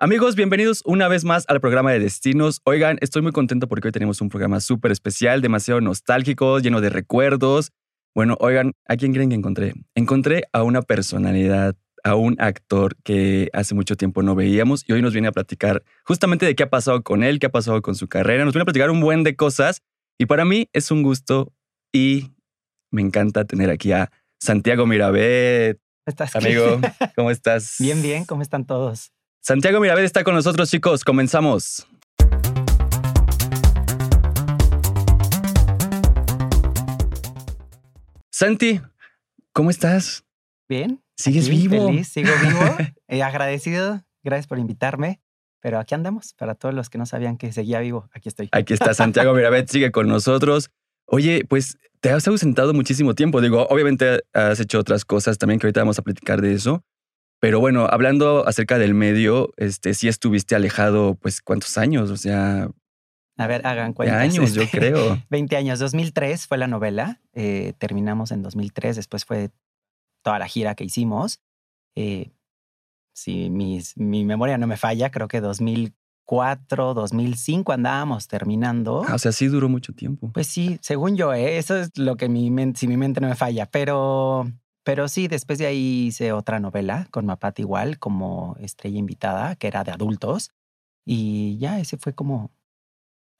Amigos, bienvenidos una vez más al programa de Destinos. Oigan, estoy muy contento porque hoy tenemos un programa súper especial, demasiado nostálgico, lleno de recuerdos. Bueno, oigan, ¿a quién creen que encontré? Encontré a una personalidad, a un actor que hace mucho tiempo no veíamos y hoy nos viene a platicar justamente de qué ha pasado con él, qué ha pasado con su carrera. Nos viene a platicar un buen de cosas y para mí es un gusto y me encanta tener aquí a Santiago Mirabet. ¿Estás Amigo, ¿cómo estás? Bien, bien, ¿cómo están todos? Santiago Mirabet está con nosotros, chicos. Comenzamos. Santi, ¿cómo estás? Bien. ¿Sigues aquí, vivo? Feliz, sigo vivo. eh, agradecido. Gracias por invitarme. Pero aquí andamos. Para todos los que no sabían que seguía vivo, aquí estoy. Aquí está Santiago Mirabet, sigue con nosotros. Oye, pues te has ausentado muchísimo tiempo. Digo, obviamente has hecho otras cosas también que ahorita vamos a platicar de eso. Pero bueno, hablando acerca del medio, este, sí estuviste alejado, pues, ¿cuántos años? O sea, A ver, hagan de cuenta. años, yo creo. 20 años. 2003 fue la novela. eh, terminamos en 2003. Después fue toda la gira que hicimos. Eh, si mis- mi memoria no me falla, creo que 2004, 2005 andábamos terminando. Ah, o sea, sí duró mucho tiempo. Pues sí, según yo, ¿eh? eso es lo que mi mente, si mi mente no me falla. Pero, pero sí, después de ahí hice otra novela con Mapat igual, como estrella invitada, que era de adultos. Y ya ese fue como,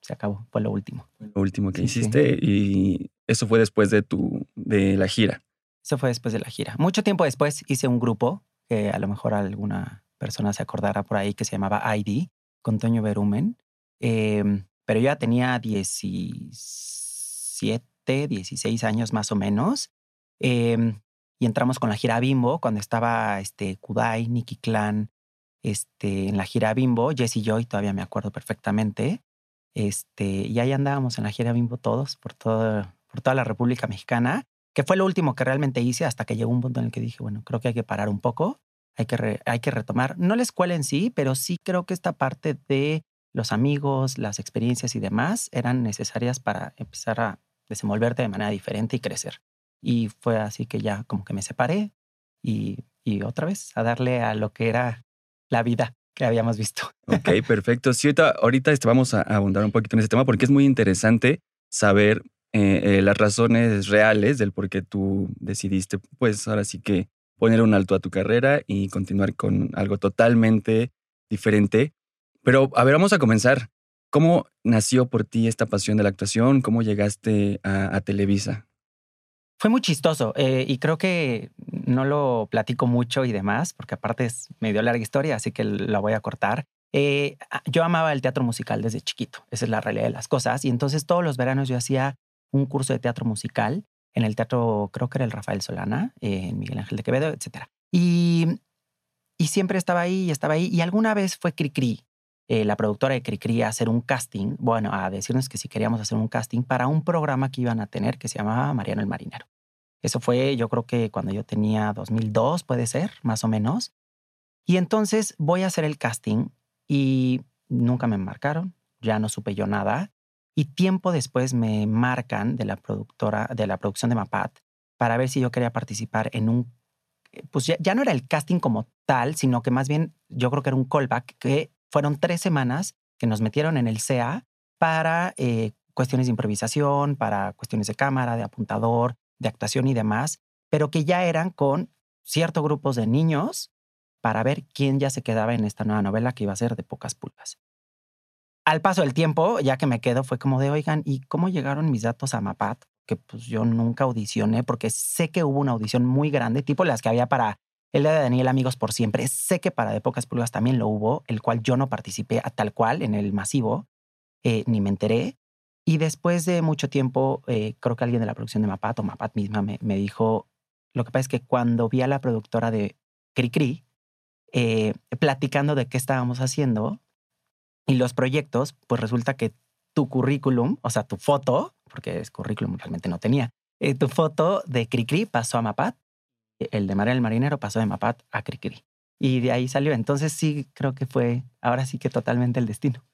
se acabó, fue lo último. Lo último que Sí, sí. hiciste y eso fue después de tu, de la gira. Eso fue después de la gira. Mucho tiempo después hice un grupo, que a lo mejor alguna persona se acordará por ahí, que se llamaba ID, con Toño Berumen. Em, pero yo ya tenía 17, 16 años más o menos. Em, y entramos con la gira Bimbo, cuando estaba este, Kudai, Nicky Clan, este, en la gira Bimbo, Jesse Joy, todavía me acuerdo perfectamente. Este, y ahí andábamos en la gira Bimbo todos, por, por toda la República Mexicana que fue lo último que realmente hice hasta que llegó un punto en el que dije, bueno, creo que hay que parar un poco, hay que, hay que retomar, no la escuela en sí, pero sí creo que esta parte de los amigos, las experiencias y demás eran necesarias para empezar a desenvolverte de manera diferente y crecer. Y fue así que ya como que me separé y, y otra vez a darle a lo que era la vida que habíamos visto. Ok, perfecto. Sí, ahorita, ahorita este, vamos a abundar un poquito en ese tema porque es muy interesante saber eh, eh, las razones reales del por qué tú decidiste, pues ahora sí que poner un alto a tu carrera y continuar con algo totalmente diferente. Pero a ver, vamos a comenzar. ¿Cómo nació por ti esta pasión de la actuación? ¿Cómo llegaste a, a Televisa? Fue muy chistoso eh, y creo que no lo platico mucho y demás, porque aparte es medio larga historia, así que la voy a cortar. Eh, a- yo amaba el teatro musical desde chiquito, esa es la realidad de las cosas. Y entonces todos los veranos yo hacía un curso de teatro musical en el teatro, creo que era el Rafael Solana, en Miguel Ángel de Quevedo, etc. Y, y siempre estaba ahí y estaba ahí. Y alguna vez fue Cricri, eh, la productora de Cricri, a hacer un casting, bueno, a decirnos que si queríamos hacer un casting para un programa que iban a tener que se llamaba Mariano el Marinero. Eso fue, yo creo que cuando yo tenía 2002, puede ser, más o menos. Y entonces voy a hacer el casting y nunca me marcaron, ya no supe yo nada. Y tiempo después me marcan de la productora, de la producción de Mapat, para ver si yo quería participar en un, eh, pues ya, ya no era el casting como tal, sino que más bien yo creo que era un callback, que fueron tres semanas que nos metieron en el CA para eh, cuestiones de improvisación, para cuestiones de cámara, de apuntador, de actuación y demás, pero que ya eran con ciertos grupos de niños para ver quién ya se quedaba en esta nueva novela que iba a ser de pocas pulgas. Al paso del tiempo, ya que me quedo, fue como de, oigan, ¿y cómo llegaron mis datos a Mapat? Que pues yo nunca audicioné porque sé que hubo una audición muy grande, tipo las que había para el día de Daniel Amigos por Siempre. Sé que para De Pocas Pulgas también lo hubo, el cual yo no participé a tal cual en el masivo, eh, ni me enteré. Y después de mucho tiempo, eh, creo que alguien de la producción de Mapat o Mapat misma me, me dijo, lo que pasa es que cuando vi a la productora de Cricri eh, platicando de qué estábamos haciendo y los proyectos, pues resulta que tu currículum, o sea, tu foto, porque es currículum realmente no tenía, eh, tu foto de Cricri pasó a Mapat, el de María el Marinero pasó de Mapat a Cricri. Y de ahí salió. Entonces sí, creo que fue ahora sí que totalmente el destino.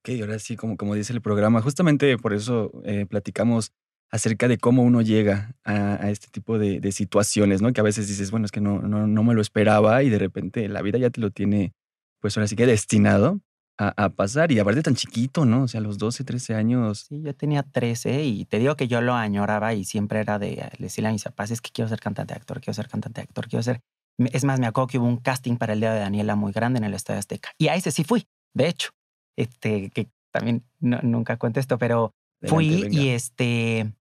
Ok, ahora sí, como, como dice el programa, justamente por eso eh, platicamos acerca de cómo uno llega a, este tipo de, de, situaciones, ¿no? Que a veces dices, bueno, es que no, no, no me lo esperaba y de repente la vida ya te lo tiene pues ahora sí que destinado a, pasar. Y aparte tan chiquito, ¿no? O sea, a los 12, 13 años. Sí, yo tenía 13 y te digo que yo lo añoraba y siempre era de decirle a mis papás, es que quiero ser cantante actor, quiero ser cantante actor, quiero ser... Es más, me acuerdo que hubo un casting para el Día de Daniela muy grande en el Estadio Azteca. Y a ese sí fui, de hecho. Este, que también nunca cuento esto, pero fui y este...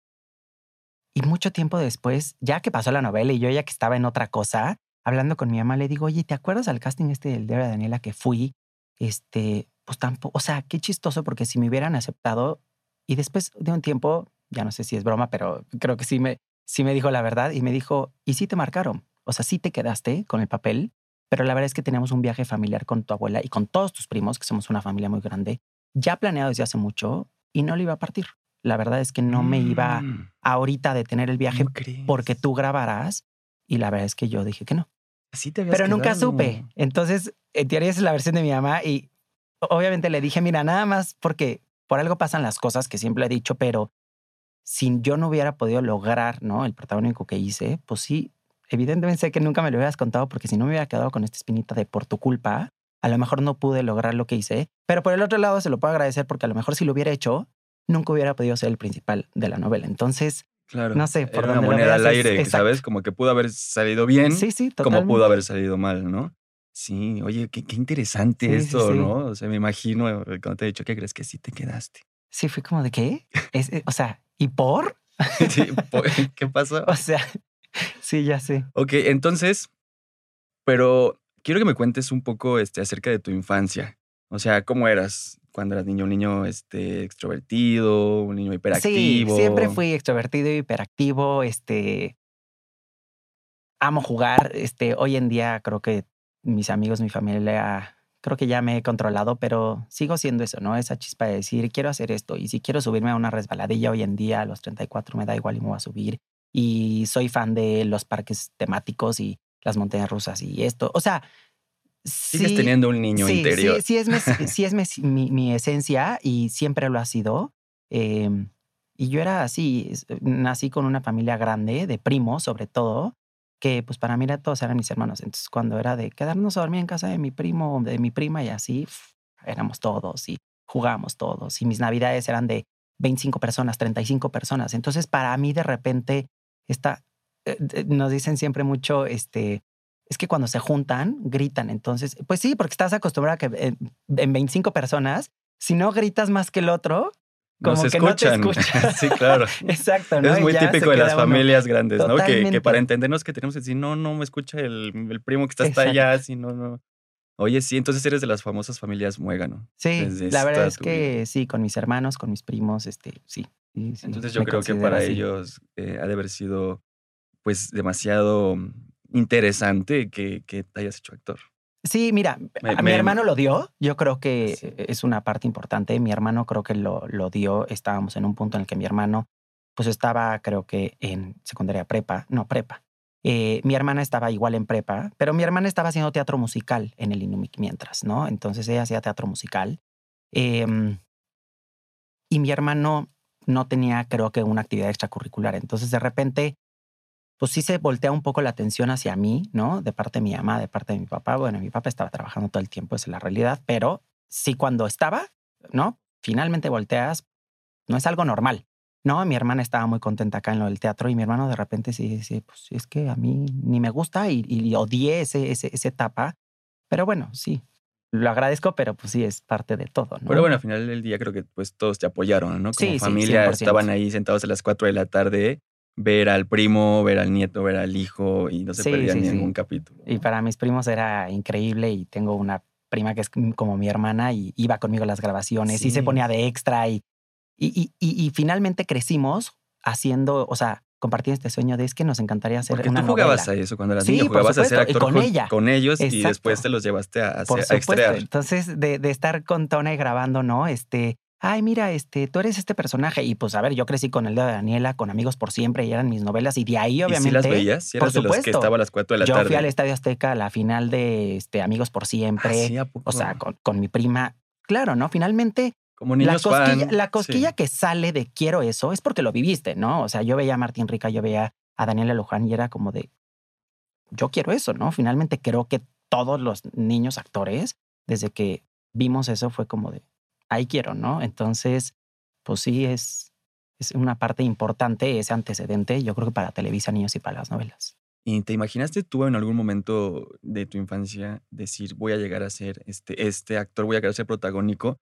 Y mucho tiempo después, ya que pasó la novela y yo ya que estaba en otra cosa, hablando con mi mamá, le digo, oye, ¿te acuerdas al casting este del Día de Daniela que fui? Este, pues tampoco, o sea, qué chistoso porque si me hubieran aceptado y después de un tiempo, ya no sé si es broma, pero creo que sí me, sí me dijo la verdad y me dijo, y sí te marcaron, o sea, sí te quedaste con el papel, pero la verdad es que teníamos un viaje familiar con tu abuela y con todos tus primos, que somos una familia muy grande, ya planeado desde hace mucho y no lo iba a partir. La verdad es que no me iba mm. ahorita a detener el viaje porque tú grabarás y la verdad es que yo dije que no. Así te Pero nunca supe. Entonces, en teoría esa es la versión de mi mamá y obviamente le dije, mira, nada más porque por algo pasan las cosas que siempre he dicho, pero si yo no hubiera podido lograr, ¿no? El protagónico que hice, pues sí, evidentemente sé que nunca me lo hubieras contado porque si no me hubiera quedado con esta espinita de por tu culpa, a lo mejor no pude lograr lo que hice, pero por el otro lado se lo puedo agradecer porque a lo mejor si lo hubiera hecho, nunca hubiera podido ser el principal de la novela. Entonces, Claro. No sé, por Era una moneda al aire, ¿sabes? Como que pudo haber salido bien, sí, sí, como pudo haber salido mal, ¿no? Sí, oye, qué, qué interesante esto, ¿no? O sea, me imagino eh, cuando te he dicho que crees que sí te quedaste. Sí, fue como de qué? Es, eh, o sea, ¿y por? ¿Qué pasó? o sea, sí, ya sé. Ok, entonces, pero quiero que me cuentes un poco este, acerca de tu infancia. O sea, ¿cómo eras cuando eras niño? ¿Un niño este, extrovertido? ¿Un niño hiperactivo? Sí, siempre fui extrovertido y hiperactivo. Este, amo jugar. Este, hoy en día creo que mis amigos, mi familia, creo que ya me he controlado, pero sigo siendo eso, ¿no? Esa chispa de decir, quiero hacer esto. Y si quiero subirme a una resbaladilla hoy en día, a los 34, me da igual y me voy a subir. Y soy fan de los parques temáticos y las montañas rusas y esto. O sea, Sigues teniendo un niño interior. Sí, sí es, mi, sí es mi, mi, esencia y siempre lo ha sido. Em, y yo era así, nací con una familia grande, de primos sobre todo, que pues para mí todos eran mis hermanos. Entonces cuando era de quedarnos a dormir en casa de mi primo, de mi prima y así, éramos todos y jugábamos todos. Y mis navidades eran de 25 personas, 35 personas. Entonces para mí de repente esta, eh, nos dicen siempre mucho, este, es que cuando se juntan, gritan. Entonces, pues sí, porque estás acostumbrado a que en, 25 personas, si no gritas más que el otro, como que escuchan. no te escuchan. sí, claro. Exacto, ¿no? Es muy típico de las familias grandes, ¿no? Que, para entendernos que tenemos que decir, no, no me escucha el, primo que está hasta allá, si no, no. Oye, sí, entonces eres de las famosas familias muégano. Sí, la verdad es que sí, con mis hermanos, con mis primos, este, sí. entonces yo creo que para ellos eh, ha de haber sido pues demasiado interesante que, te hayas hecho actor. Sí, mira, a mi hermano lo dio. Yo creo que es una parte importante. Mi hermano creo que lo, lo dio. Estábamos en un punto en el que mi hermano, pues estaba, creo que en secundaria prepa, no prepa. Eh, mi hermana estaba igual en prepa, pero mi hermana estaba haciendo teatro musical en el Inumic mientras, ¿no? Entonces ella hacía teatro musical. Em, y mi hermano no tenía, creo que, una actividad extracurricular. Entonces, de repente, pues sí se voltea un poco la atención hacia mí, ¿no? De parte de mi mamá, de parte de mi papá. Bueno, mi papá estaba trabajando todo el tiempo, esa es la realidad, pero sí cuando estaba, ¿no? Finalmente volteas, no es algo normal. No, mi hermana estaba muy contenta acá en lo del teatro y mi hermano de repente sí dice, pues es que a mí ni me gusta y, y odié ese, ese, esa etapa. Pero bueno, sí, lo agradezco, pero pues sí es parte de todo. ¿no? Pero bueno, al final del día creo que pues todos te apoyaron, ¿no? Como sí, familia estaban ahí sentados a las 4 de la tarde ver al primo, ver al nieto, ver al hijo y no se perdía ningún capítulo. Y para mis primos era increíble y tengo una prima que es como mi hermana y iba conmigo a las grabaciones y se ponía de extra y, y, y, y, finalmente crecimos haciendo, o sea, compartiendo este sueño de es que nos encantaría hacer Porque una tú jugabas a eso cuando eras niño, jugabas a ser actor con, ella. con ellos y después te los llevaste a, a, extraer. Entonces, de, de, estar con Tona y grabando, ¿no? Este, ay, mira, este, tú eres este personaje. Y pues, a ver, yo crecí con el de Daniela, con Amigos por Siempre, y eran mis novelas. Y de ahí, obviamente. ¿Y si las veías? ¿Si por de supuesto. los que estaba a las 4 de la yo tarde? Yo fui al Estadio Azteca a la final de este, Amigos por Siempre. Ah, o sea, con, con, mi prima. Claro, ¿no? Finalmente. Como niños la cosquilla, la cosquilla que sale de quiero eso es porque lo viviste, ¿no? O sea, yo veía a Martín Rica, yo veía a Daniela Luján y era como de, yo quiero eso, ¿no? Finalmente creo que todos los niños actores desde que vimos eso fue como de, ahí quiero, ¿no? Entonces, pues sí, es, es una parte importante ese antecedente, yo creo que para Televisa Niños y para las novelas. ¿Y te imaginaste tú en algún momento de tu infancia decir, voy a llegar a ser este, este actor, voy a llegar a ser protagónico?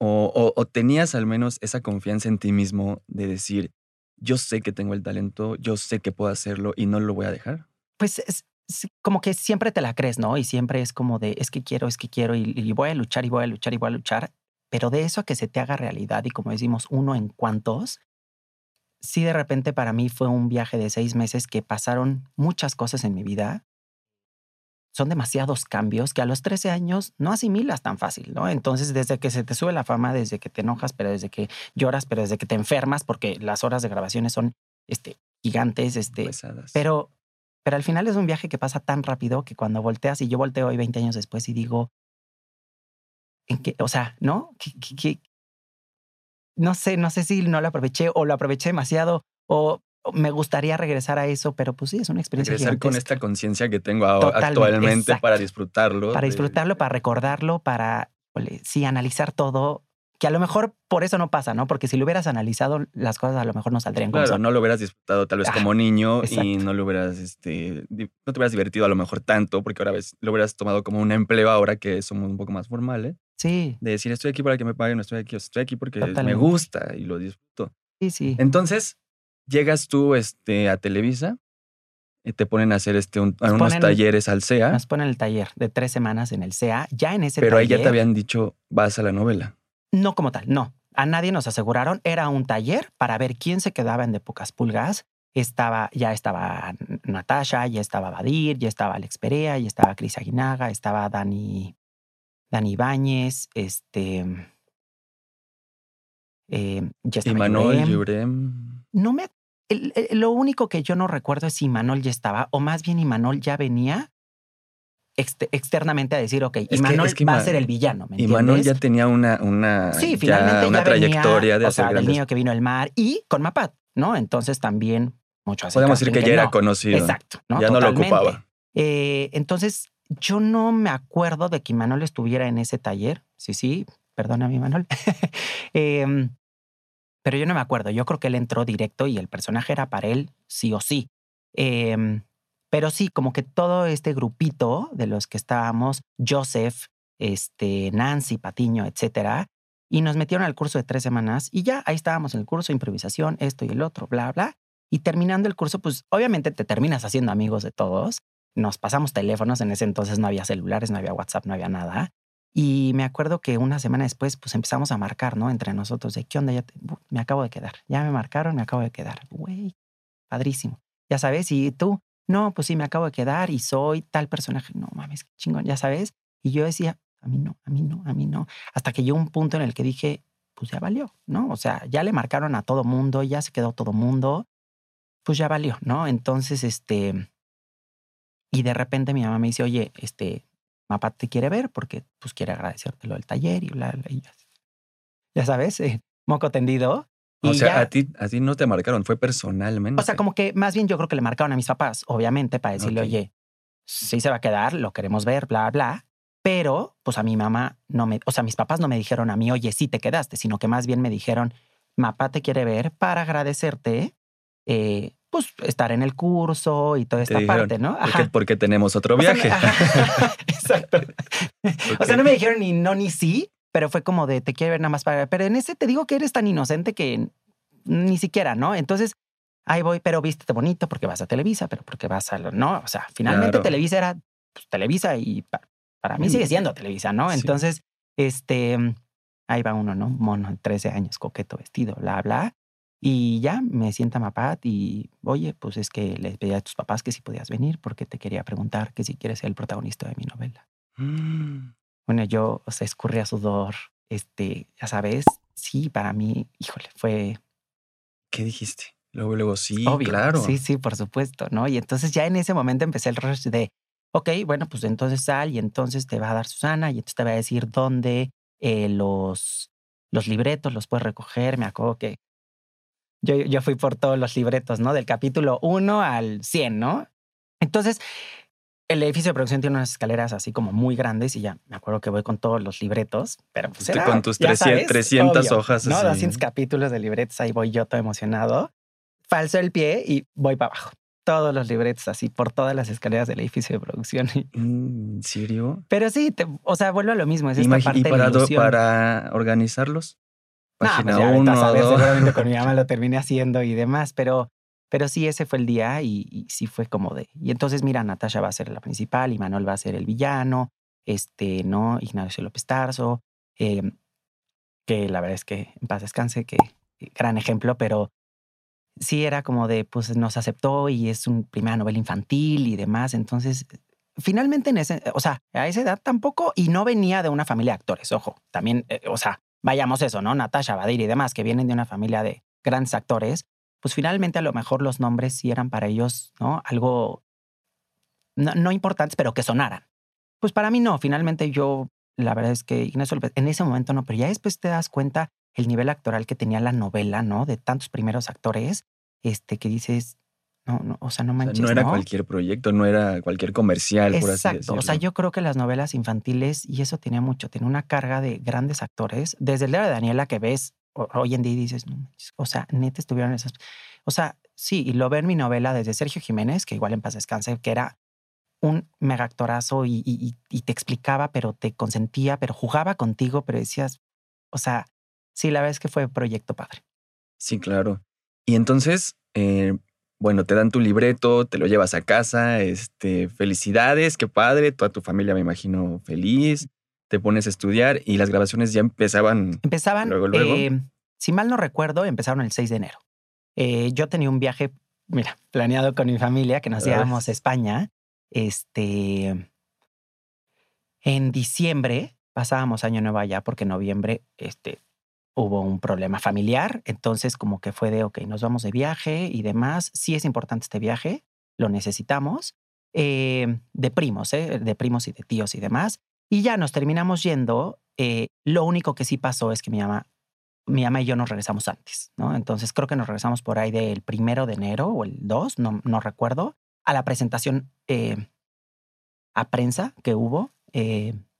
O, o, tenías al menos esa confianza en ti mismo de decir, yo sé que tengo el talento, yo sé que puedo hacerlo y no lo voy a dejar? Pues es, como que siempre te la crees, ¿no? Y siempre es como de, es que quiero, es que quiero y, voy a luchar y voy a luchar y voy a luchar. Pero de eso a que se te haga realidad y como decimos, uno en cuantos, sí de repente para mí fue un viaje de seis meses que pasaron muchas cosas en mi vida. Son demasiados cambios que a los 13 años no asimilas tan fácil, ¿no? Entonces, desde que se te sube la fama, desde que te enojas, pero desde que lloras, pero desde que te enfermas, porque las horas de grabaciones son este, gigantes, este, pero pero al final es un viaje que pasa tan rápido que cuando volteas, y yo volteo hoy 20 años después y digo, ¿en? O sea, ¿no? no sé, no sé si no lo aproveché o lo aproveché demasiado o me gustaría regresar a eso, pero pues sí, es una experiencia. Regresar con esta conciencia que tengo actualmente para disfrutarlo. Para disfrutarlo, para recordarlo, para, sí, analizar todo que a lo mejor por eso no pasa, ¿no? Porque si lo hubieras analizado, las cosas a lo mejor no saldrían como Claro, no lo hubieras disfrutado tal vez como niño y no lo hubieras, este, no te hubieras divertido a lo mejor tanto, porque ahora ves, lo hubieras tomado como un empleo ahora que somos un poco más formales. Sí. De decir, estoy aquí para que me paguen, no estoy aquí, estoy aquí porque me gusta y lo disfruto. Sí, sí. Entonces, llegas tú este, a Televisa y te ponen a hacer este, unos talleres al CEA. Nos ponen el taller de tres semanas en el CEA. Ya en ese Pero ahí ya te habían dicho, vas a la novela. No como tal, no. A nadie nos aseguraron. Era un taller para ver quién se quedaba en de pocas pulgas. Estaba, ya estaba Natasha, ya estaba Badir, ya estaba Alex Perea, ya estaba Cris Aguinaga, estaba Dani, Dani Ibáñez, este. Eh, Imanol No me. lo único que yo no recuerdo es si Imanol ya estaba, o más bien Imanol ya venía externamente a decir, ok, Imanol va a ser el villano. ¿me Imanol ya tenía una, una, sí, finalmente una trayectoria de o sea, del niño que vino al mar y con Mapat, ¿no? Entonces también mucho así. Podemos decir que, ya era conocido. Exacto. Ya no lo ocupaba. Eh, entonces, yo no me acuerdo de que Imanol estuviera en ese taller. Sí, sí, perdona Imanol. Em, pero yo no me acuerdo. Yo creo que él entró directo y el personaje era para él sí o sí. Eh, pero sí, como que todo este grupito de los que estábamos, Joseph, este, Nancy, Patiño, etcétera, y nos metieron al curso de tres semanas y ya ahí estábamos en el curso, improvisación, esto y el otro, bla, bla. Y terminando el curso, pues obviamente te terminas haciendo amigos de todos. Nos pasamos teléfonos, en ese entonces no había celulares, no había WhatsApp, no había nada. Y me acuerdo que una semana después, pues empezamos a marcar, ¿no? Entre nosotros, de qué onda, ya me acabo de quedar. Ya me marcaron, me acabo de quedar. Güey, padrísimo. Ya sabes, y tú, no, pues sí, me acabo de quedar y soy tal personaje. No mames, qué chingón, ya sabes. Y yo decía, a mí no, a mí no, a mí no. Hasta que llegó un punto en el que dije, pues ya valió, ¿no? O sea, ya le marcaron a todo mundo, ya se quedó todo mundo, pues ya valió, ¿no? Entonces, este, y de repente mi mamá me dice, oye, este, Mapa te quiere ver porque pues quiere agradecerte lo del taller y bla, bla, y ya, ya sabes, eh, moco tendido. O sea, a ti, a ti no te marcaron, fue personalmente. O sea, como que más bien yo creo que le marcaron a mis papás, obviamente, para decirle, oye, sí se va a quedar, lo queremos ver, bla, bla. Pero, pues a mi mamá no me, o sea, mis papás no me dijeron a mí, oye, sí te quedaste, sino que más bien me dijeron, Mapa te quiere ver para agradecerte, eh, pues estar en el curso y toda esta parte, ¿no? Ajá. Porque, tenemos otro viaje. exacto. O sea, no me dijeron ni no ni sí, pero fue como de te quiero ver nada más para. Pero en ese te digo que eres tan inocente que ni siquiera, ¿no? Entonces, ahí voy, pero vístete bonito porque vas a Televisa, pero porque vas a. No, o sea, finalmente Televisa era pues, Televisa y para, mí sigue siendo Televisa, ¿no? Entonces, este. Ahí va uno, ¿no? Mono, 13 años, coqueto, vestido, bla, bla. Y ya me sienta Mapat y, oye, pues es que les pedí a tus papás que si podías venir porque te quería preguntar que si quieres ser el protagonista de mi novela. Mm. Bueno, yo, o sea, escurría sudor, este, ya sabes, sí, para mí, híjole, fue... ¿Qué dijiste? Luego, luego, sí, claro. Sí, sí, por supuesto, ¿no? Y entonces ya en ese momento empecé el rush de, ok, bueno, pues entonces sal y entonces te va a dar Susana y entonces te va a decir dónde eh, los, los libretos los puedes recoger. Me acuerdo que yo, yo fui por todos los libretos, ¿no? Del capítulo 1 al 100, ¿no? Entonces, el edificio de producción tiene unas escaleras así como muy grandes y ya me acuerdo que voy con todos los libretos, pero pues era, con tus ya 300, sabes, 300 obvio, hojas. ¿no? así. 200 capítulos de libretos, ahí voy yo todo emocionado. Falso el pie y voy para abajo. Todos los libretos así por todas las escaleras del edificio de producción. Mm, ¿En serio? Pero sí, te- o sea, vuelvo a lo mismo. Es esta parte ¿Y do- para organizarlos? No, Página pues ya, vete a 1, saber, 2. seguramente con mi mamá lo terminé haciendo y demás, pero, pero sí, ese fue el día y, y sí fue como de. Y entonces, mira, Natasha va a ser la principal y Manuel va a ser el villano, este, ¿no? Ignacio López Tarso, eh, que la verdad es que en paz descanse, que que gran ejemplo, pero sí era como de, pues nos aceptó y es una primera novela infantil y demás, entonces. Finalmente en ese, o sea, a esa edad tampoco, y no venía de una familia de actores, ojo, también, eh, o sea, vayamos eso, ¿no? Natasha, Badir y demás, que vienen de una familia de grandes actores, pues finalmente a lo mejor los nombres sí eran para ellos, ¿no? Algo no, no importantes, pero que sonaran. Pues para mí no, finalmente yo, la verdad es que Ignacio en ese momento no, pero ya después te das cuenta el nivel actoral que tenía la novela, ¿no? De tantos primeros actores, este, que dices, no, no, o sea, no O sea, manches, no era ¿no? cualquier proyecto, no era cualquier comercial, por así Exacto. decirlo. O sea, yo creo que las novelas infantiles, y eso tenía mucho, tenía una carga de grandes actores. Desde el de Daniela que ves ho- hoy en día y dices, no manches, o sea, neta estuvieron esas. O sea, sí, y lo en mi novela desde Sergio Jiménez, que igual en paz descanse, que era un mega actorazo y, y- y- y te explicaba, pero te consentía, pero jugaba contigo, pero decías, o sea, sí, la verdad es que fue proyecto padre. Sí, claro. Y entonces, eh, bueno, te dan tu libreto, te lo llevas a casa, este, felicidades, qué padre, toda tu familia me imagino feliz, te pones a estudiar y las grabaciones ya empezaban. Empezaban, Luego, luego. eh, si mal no recuerdo, empezaron el 6 de enero. Eh, yo tenía un viaje, mira, planeado con mi familia, que nos íbamos a España. Este, en diciembre pasábamos año nuevo allá porque en noviembre, este, hubo un problema familiar. Entonces, como que fue de, ok, nos vamos de viaje y demás. Sí es importante este viaje, lo necesitamos. Eh, de primos, ¿eh? de primos y de tíos y demás. Y ya nos terminamos yendo. eh, lo único que sí pasó es que mi mamá, mi mamá y yo nos regresamos antes, ¿no? Entonces creo que nos regresamos por ahí del primero de enero o el 2, no, no recuerdo, a la presentación eh, a prensa que hubo.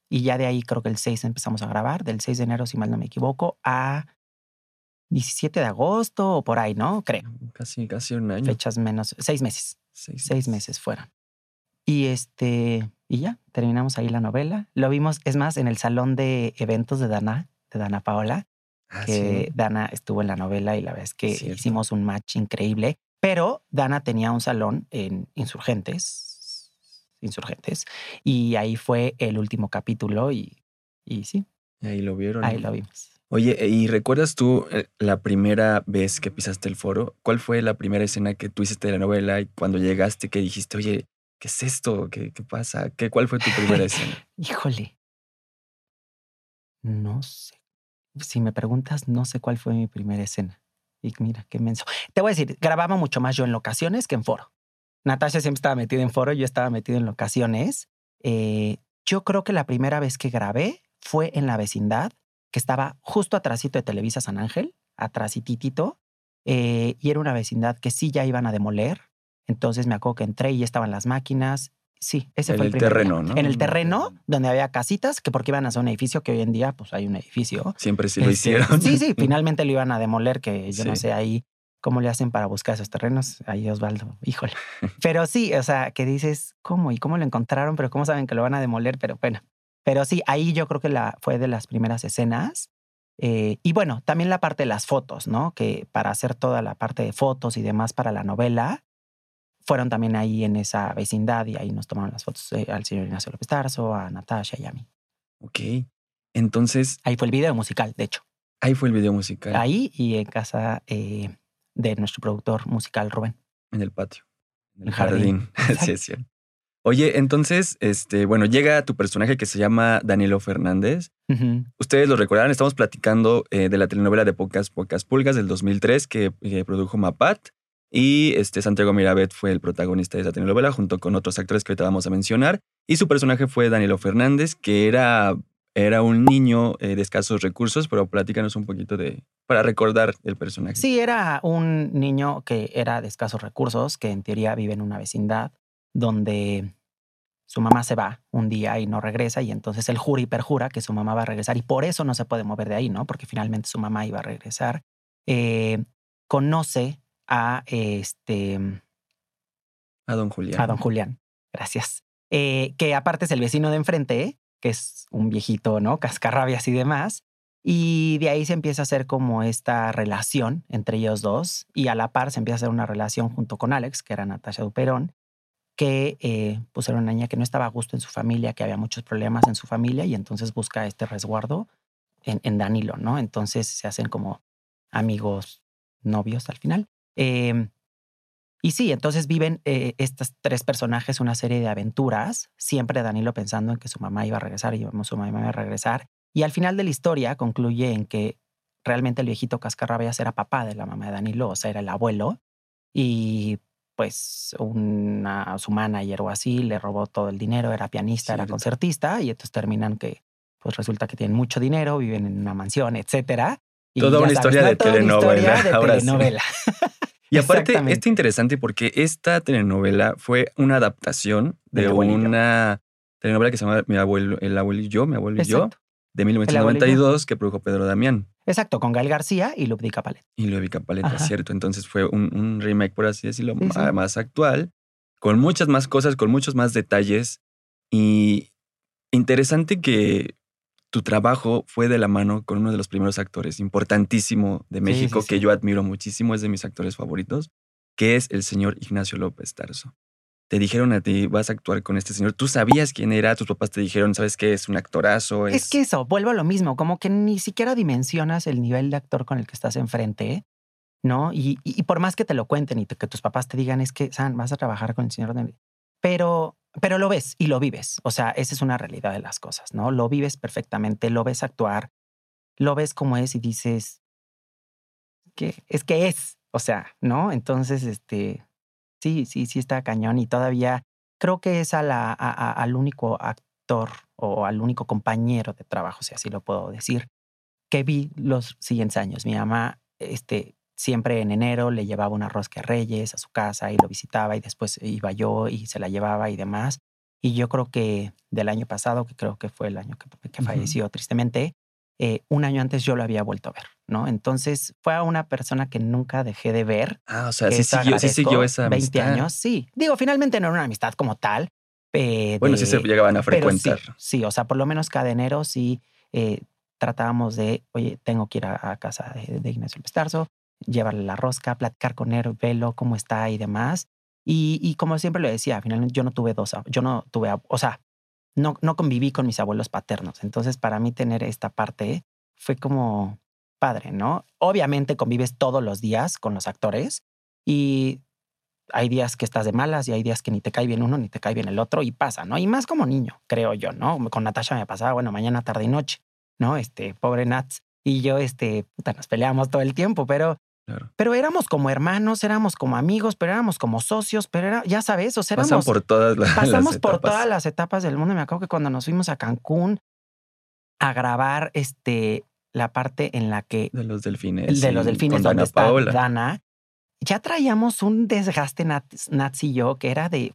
Y ya de ahí creo que el 6 empezamos a grabar, del 6 de enero, si mal no me equivoco, a 17 de agosto o por ahí, ¿no? Creo. Casi, casi un año. Fechas menos, seis meses Seis, seis meses fueron. Y este, y ya, terminamos ahí la novela. Lo vimos, es más, en el salón de eventos de Dana, de Dana Paola, Ah, que sí. Dana estuvo en la novela y la verdad es que Cierto. hicimos un match increíble. Pero Dana tenía un salón en Insurgentes, Insurgentes, y ahí fue el último capítulo y, y sí, Ahí lo vieron. ahí lo vimos. Oye, ¿y recuerdas tú eh, la primera vez que pisaste el foro? ¿Cuál fue la primera escena que tú hiciste de la novela y cuando llegaste que dijiste, oye, ¿qué es esto? ¿Qué, qué pasa? ¿Qué, ¿Cuál fue tu primera escena? Híjole. No sé. Si me preguntas, no sé cuál fue mi primera escena. Y mira, qué menso. Te voy a decir, grababa mucho más yo en locaciones que en foro. Natasha siempre estaba metida en foro, yo estaba metido en locaciones. Eh, yo creo que la primera vez que grabé fue en la vecindad, que estaba justo atrásito de Televisa San Ángel, atrásititito, eh, y era una vecindad que sí ya iban a demoler. Entonces me acuerdo que entré y ya estaban las máquinas. Sí, ese En fue el, primer día. terreno, ¿no? En el terreno, donde había casitas, que porque iban a hacer un edificio, que hoy en día pues hay un edificio. Siempre sí lo Este, hicieron. Sí, sí, finalmente lo iban a demoler, que yo no Sí. sé ahí cómo le hacen para buscar esos terrenos. Ahí Osvaldo, híjole. Pero sí, o sea, que dices, ¿cómo? ¿Y cómo lo encontraron? Pero ¿cómo saben que lo van a demoler? Pero bueno. Pero sí, ahí yo creo que la, fue de las primeras escenas. Eh, y bueno, también la parte de las fotos, ¿no? Que para hacer toda la parte de fotos y demás para la novela, fueron también ahí en esa vecindad y ahí nos tomaron las fotos eh, al señor Ignacio López Tarso, a Natasha y a mí. Ok. Entonces, Ahí fue el video musical, de hecho. ahí fue el video musical Ahí y en casa eh, de nuestro productor musical Rubén. en el patio. En el El jardín. jardín. sí, es cierto. Oye, entonces, este, bueno, llega tu personaje que se llama Danilo Fernández. Ustedes lo recordarán, estamos platicando eh, de la telenovela de Pocas Pocas Pulgas del 2003 que, que produjo Mapat. Y este, Santiago Mirabet fue el protagonista de esa telenovela junto con otros actores que ahorita vamos a mencionar. Y su personaje fue Danilo Fernández, que era, era un niño eh, de escasos recursos, pero platícanos un poquito de, para recordar el personaje. Sí, era un niño que era de escasos recursos, que en teoría vive en una vecindad donde su mamá se va un día y no regresa y entonces él jura y perjura que su mamá va a regresar y por eso no se puede mover de ahí, ¿no? Porque finalmente su mamá iba a regresar. Eh, conoce a este... A don Julián. A don Julián, gracias. Eh, que aparte es el vecino de enfrente, que es un viejito, ¿no? Cascarrabias y demás. Y de ahí se empieza a hacer como esta relación entre ellos dos y a la par se empieza a hacer una relación junto con Alex, que era Natasha Duperón, que eh, pues era una niña que no estaba a gusto en su familia, que había muchos problemas en su familia y entonces busca este resguardo en, Danilo, ¿no? Entonces se hacen como amigos, novios al final. Em, y sí, entonces viven eh, estos tres personajes una serie de aventuras, siempre Danilo pensando en que su mamá iba a regresar y su mamá iba a regresar, y al final de la historia concluye en que realmente el viejito Cascarrabias era papá de la mamá de Danilo, o sea, era el abuelo. Y pues una, su manager o así le robó todo el dinero, era pianista, era concertista, y entonces terminan que pues resulta que tienen mucho dinero, viven en una mansión, etcétera. Toda una historia de telenovela. telenovela. Y aparte, es interesante porque esta telenovela fue una adaptación de, una telenovela que se llama Mi abuelo, El abuelo y yo, Mi abuelo y yo, de 1992 que produjo Pedro Damián. Exacto, con Gael García y Ludwika Paleta. Y Ludwika Paleta, cierto. Entonces fue un, remake, por así decirlo, más actual, con muchas más cosas, con muchos más detalles. Y interesante que tu trabajo fue de la mano con uno de los primeros actores importantísimo de México, que yo admiro muchísimo, es de mis actores favoritos, que es el señor Ignacio López Tarso te dijeron a ti, vas a actuar con este señor, tú sabías quién era, tus papás te dijeron, sabes que es un actorazo. Es... que eso, vuelvo a lo mismo, como que ni siquiera dimensionas el nivel de actor con el que estás enfrente, ¿no? Y, por más que te lo cuenten y que tus papás te digan, es que, San, vas a trabajar con el señor. Pero, pero lo ves y lo vives. O sea, esa es una realidad de las cosas, ¿no? Lo vives perfectamente, lo ves actuar, lo ves como es y dices, que es que es, o sea, ¿no? Entonces, este, Sí, sí, sí está cañón y todavía creo que es a la, al único actor o al único compañero de trabajo, si así lo puedo decir, que vi los siguientes años. Mi mamá, este, siempre en enero le llevaba una rosca a Reyes a su casa y lo visitaba y después iba yo y se la llevaba y demás. Y yo creo que del año pasado, que creo que fue el año que, falleció tristemente, eh, un año antes yo lo había vuelto a ver, ¿no? Entonces fue a una persona que nunca dejé de ver. Ah, o sea, sí siguió, sí siguió, esa amistad. 20 años, sí. Digo, finalmente no era una amistad como tal. Eh, bueno, sí se llegaban a frecuentar. Sí, o sea, por lo menos cada enero sí eh, tratábamos de, oye, tengo que ir a, casa de, Ignacio Pestarzo, llevarle la rosca, platicar con él, verlo, cómo está y demás. Y, y como siempre lo decía, finalmente yo no tuve dos, yo no tuve, o sea, no, no conviví con mis abuelos paternos. Entonces, para mí tener esta parte fue como padre, ¿no? Obviamente convives todos los días con los actores y hay días que estás de malas y hay días que ni te cae bien uno ni te cae bien el otro y pasa, ¿no? Y más como niño, creo yo, ¿no? Con Natasha me pasaba, bueno, mañana, tarde y noche, ¿no? Este, pobre Nats. Y yo, este, puta, nos peleamos todo el tiempo, pero pero éramos como hermanos, éramos como amigos, pero éramos como socios, pero era, ya sabes, o sea, éramos, por todas las, pasamos por todas las etapas del mundo. Me acuerdo que cuando nos fuimos a Cancún a grabar este la parte en la que de los delfines, de los delfines donde está Dana, ya traíamos un desgaste Nats, y yo que era de,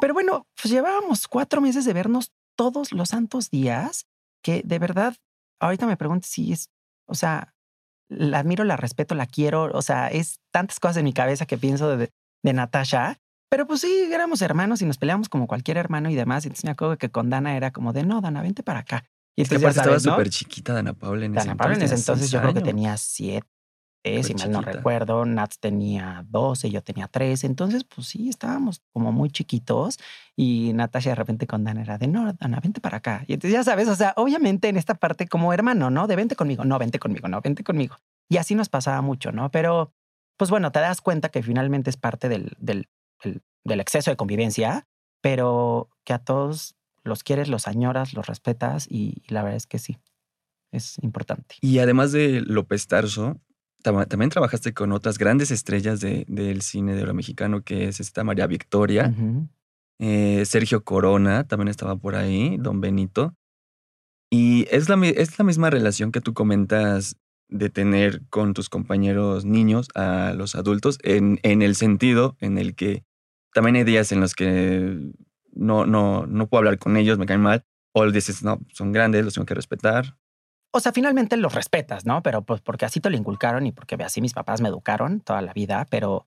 pero bueno, pues llevábamos cuatro meses de vernos todos los santos días, que de verdad ahorita me pregunto si es, o sea, la admiro, la respeto, la quiero. O sea, es tantas cosas en mi cabeza que pienso de, de Natasha. Pero pues sí, éramos hermanos y nos peleamos como cualquier hermano y demás. Y entonces me acuerdo que con Dana era como de, no, Dana, vente para acá. Y es que estaba súper chiquita Dana Paula en ese Dana Paula en ese entonces yo creo que tenía siete, si mal no recuerdo. Nats tenía doce, yo tenía tres. Entonces, pues sí, estábamos como muy chiquitos. Y Natasha de repente con Dana era de, no, Dana, vente para acá. Y entonces ya sabes, o sea, obviamente en esta parte como hermano, ¿no? De vente conmigo, no, vente conmigo, no, vente conmigo. Y así nos pasaba mucho, ¿no? Pero, pues bueno, te das cuenta que finalmente es parte del, del, del, exceso de convivencia, pero que a todos los quieres, los añoras, los respetas y, la verdad es que sí, es importante. Y además de López Tarso, también trabajaste con otras grandes estrellas de, del cine de oro mexicano, que es esta María Victoria, eh, Sergio Corona, también estaba por ahí, Don Benito. Y es la, es la misma relación que tú comentas de tener con tus compañeros niños a los adultos, en, en el sentido en el que también hay días en los que no, no, no puedo hablar con ellos, me caen mal. O dices, no, son grandes, los tengo que respetar. O sea, finalmente los respetas, ¿no? Pero pues porque así te lo inculcaron y porque así mis papás me educaron toda la vida, pero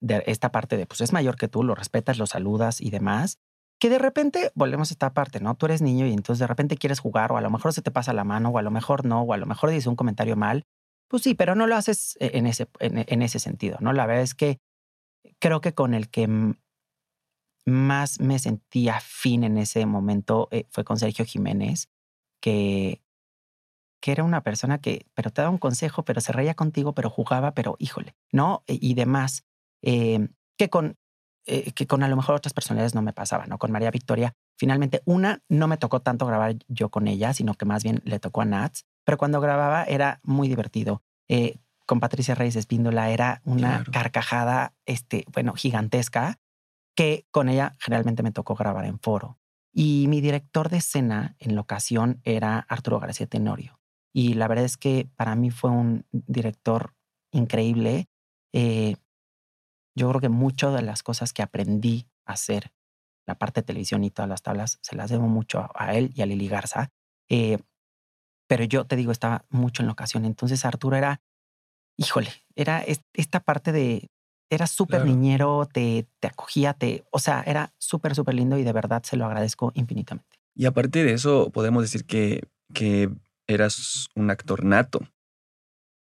de esta parte de, pues es mayor que tú, lo respetas, lo saludas y demás, que de repente volvemos a esta parte, ¿no? Tú eres niño y entonces de repente quieres jugar o a lo mejor se te pasa la mano o a lo mejor no, o a lo mejor dices un comentario mal. Pues sí, pero no lo haces e, en ese, en, ese sentido, ¿no? La verdad es que creo que con el que más me sentía fin en ese momento eh, fue con Sergio Jiménez, que que era una persona que, pero te daba un consejo, pero se reía contigo, pero jugaba, pero híjole, ¿no? E, y demás, eh, que, con, eh, que con a lo mejor otras personalidades no me pasaba, ¿no? Con María Victoria, finalmente, una, no me tocó tanto grabar yo con ella, sino que más bien le tocó a Nats, pero cuando grababa era muy divertido. Eh, con Patricia Reyes Espíndola era una carcajada, este, bueno, gigantesca, que con ella generalmente me tocó grabar en foro. Y mi director de escena en la ocasión era Arturo García Tenorio. Y la verdad es que para mí fue un director increíble. Eh, yo creo que muchas de las cosas que aprendí a hacer, la parte de televisión y todas las tablas, se las debo mucho a, él y a Lili Garza. Eh, pero yo te digo, estaba mucho en la ocasión. Entonces Arturo era, híjole, era esta parte de, era súper niñero, te, te acogía, te, o sea, era súper, súper lindo y de verdad se lo agradezco infinitamente. Y aparte de eso, podemos decir que, que eras un actor nato,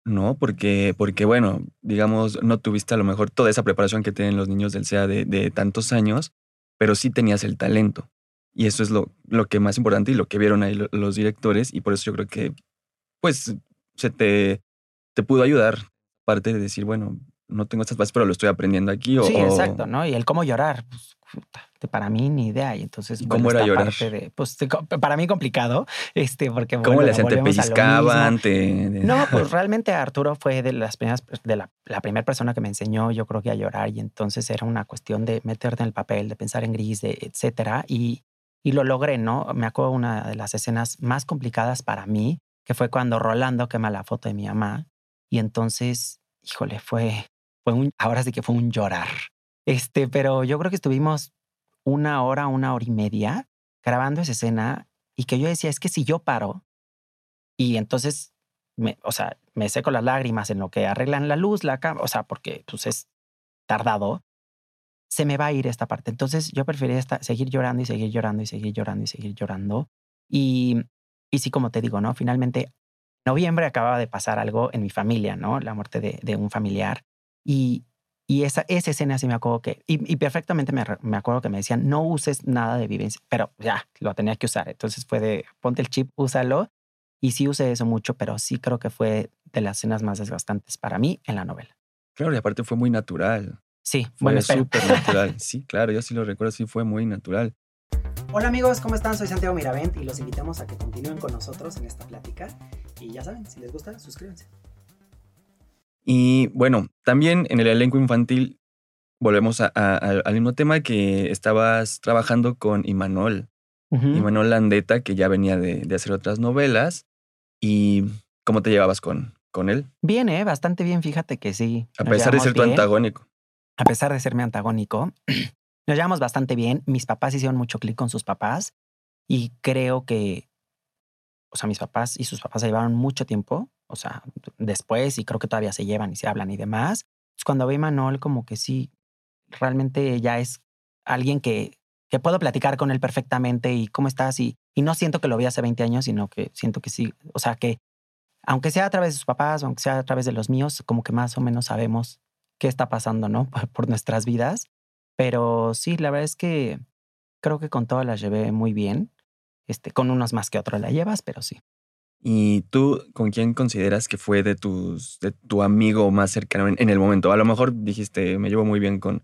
¿no? Porque, porque, bueno, digamos, no tuviste a lo mejor toda esa preparación que tienen los niños del SEA de, tantos años, pero sí tenías el talento. Y eso es lo, lo que más importante y lo que vieron ahí los directores. Y por eso yo creo que, pues, se te, te pudo ayudar, aparte de decir, bueno, no tengo estas bases, pero lo estoy aprendiendo aquí. O, sí, exacto, ¿no? Y el cómo llorar, pues, para mí ni idea. Y entonces, ¿cómo era llorar? pues, para mí complicado, este, porque. ¿Cómo le hacían? ¿Te pellizcaban? No, pues realmente Arturo fue de las primeras, de la, la primera persona que me enseñó, yo creo que a llorar. Y entonces era una cuestión de meterte en el papel, de pensar en gris, de etcétera. Y, y lo logré, ¿no? Me acuerdo una de las escenas más complicadas para mí, que fue cuando Rolando quema la foto de mi mamá. Y entonces, híjole, fue, fue un, ahora sí que fue un llorar. Este, pero yo creo que estuvimos una hora, una hora y media grabando esa escena y que yo decía, es que si yo paro y entonces, me, o sea, me seco las lágrimas en lo que arreglan la luz, la cámara, o sea, porque pues es tardado, se me va a ir esta parte. Entonces yo prefería seguir llorando y seguir llorando y seguir llorando y seguir llorando. Y, y sí, como te digo, ¿no? Finalmente, noviembre acababa de pasar algo en mi familia, ¿no? La muerte de, de un familiar. Y, y esa, esa escena sí me acuerdo que, y, perfectamente me, me, acuerdo que me decían, no uses nada de vivencia, pero ya, lo tenía que usar. Entonces fue de, ponte el chip, úsalo. Y sí usé eso mucho, pero sí creo que fue de las escenas más desgastantes para mí en la novela. Claro, y aparte fue muy natural. Sí, fue bueno, súper natural. Sí, claro, yo sí lo recuerdo, sí fue muy natural. Hola amigos, ¿cómo están? Soy Santiago Miravent y los invitamos a que continúen con nosotros en esta plática. Y ya saben, si les gusta, suscríbanse. Y bueno, también en el elenco infantil volvemos al mismo tema que estabas trabajando con Imanol. Imanol Landeta, que ya venía de, hacer otras novelas. ¿Y cómo te llevabas con, con él? Bien, ¿eh? Bastante bien, fíjate que sí. A pesar de ser tu antagónico. A pesar de ser mi antagónico, nos llevamos bastante bien. Mis papás hicieron mucho clic con sus papás y creo que, o sea, mis papás y sus papás se llevaron mucho tiempo o sea, después y creo que todavía se llevan y se hablan y demás. Pues cuando ve a Manol, como que sí, realmente ya es alguien que, que puedo platicar con él perfectamente y cómo estás y, y no siento que lo vi hace 20 años, sino que siento que sí, o sea, que aunque sea a través de sus papás, aunque sea a través de los míos, como que más o menos sabemos qué está pasando, ¿no? Por, nuestras vidas. Pero sí, la verdad es que creo que con todas las llevé muy bien. Este, con unos más que otros la llevas, pero sí. ¿Y tú con quién consideras que fue de, tus, de tu amigo más cercano en, el momento? A lo mejor dijiste, me llevo muy bien con,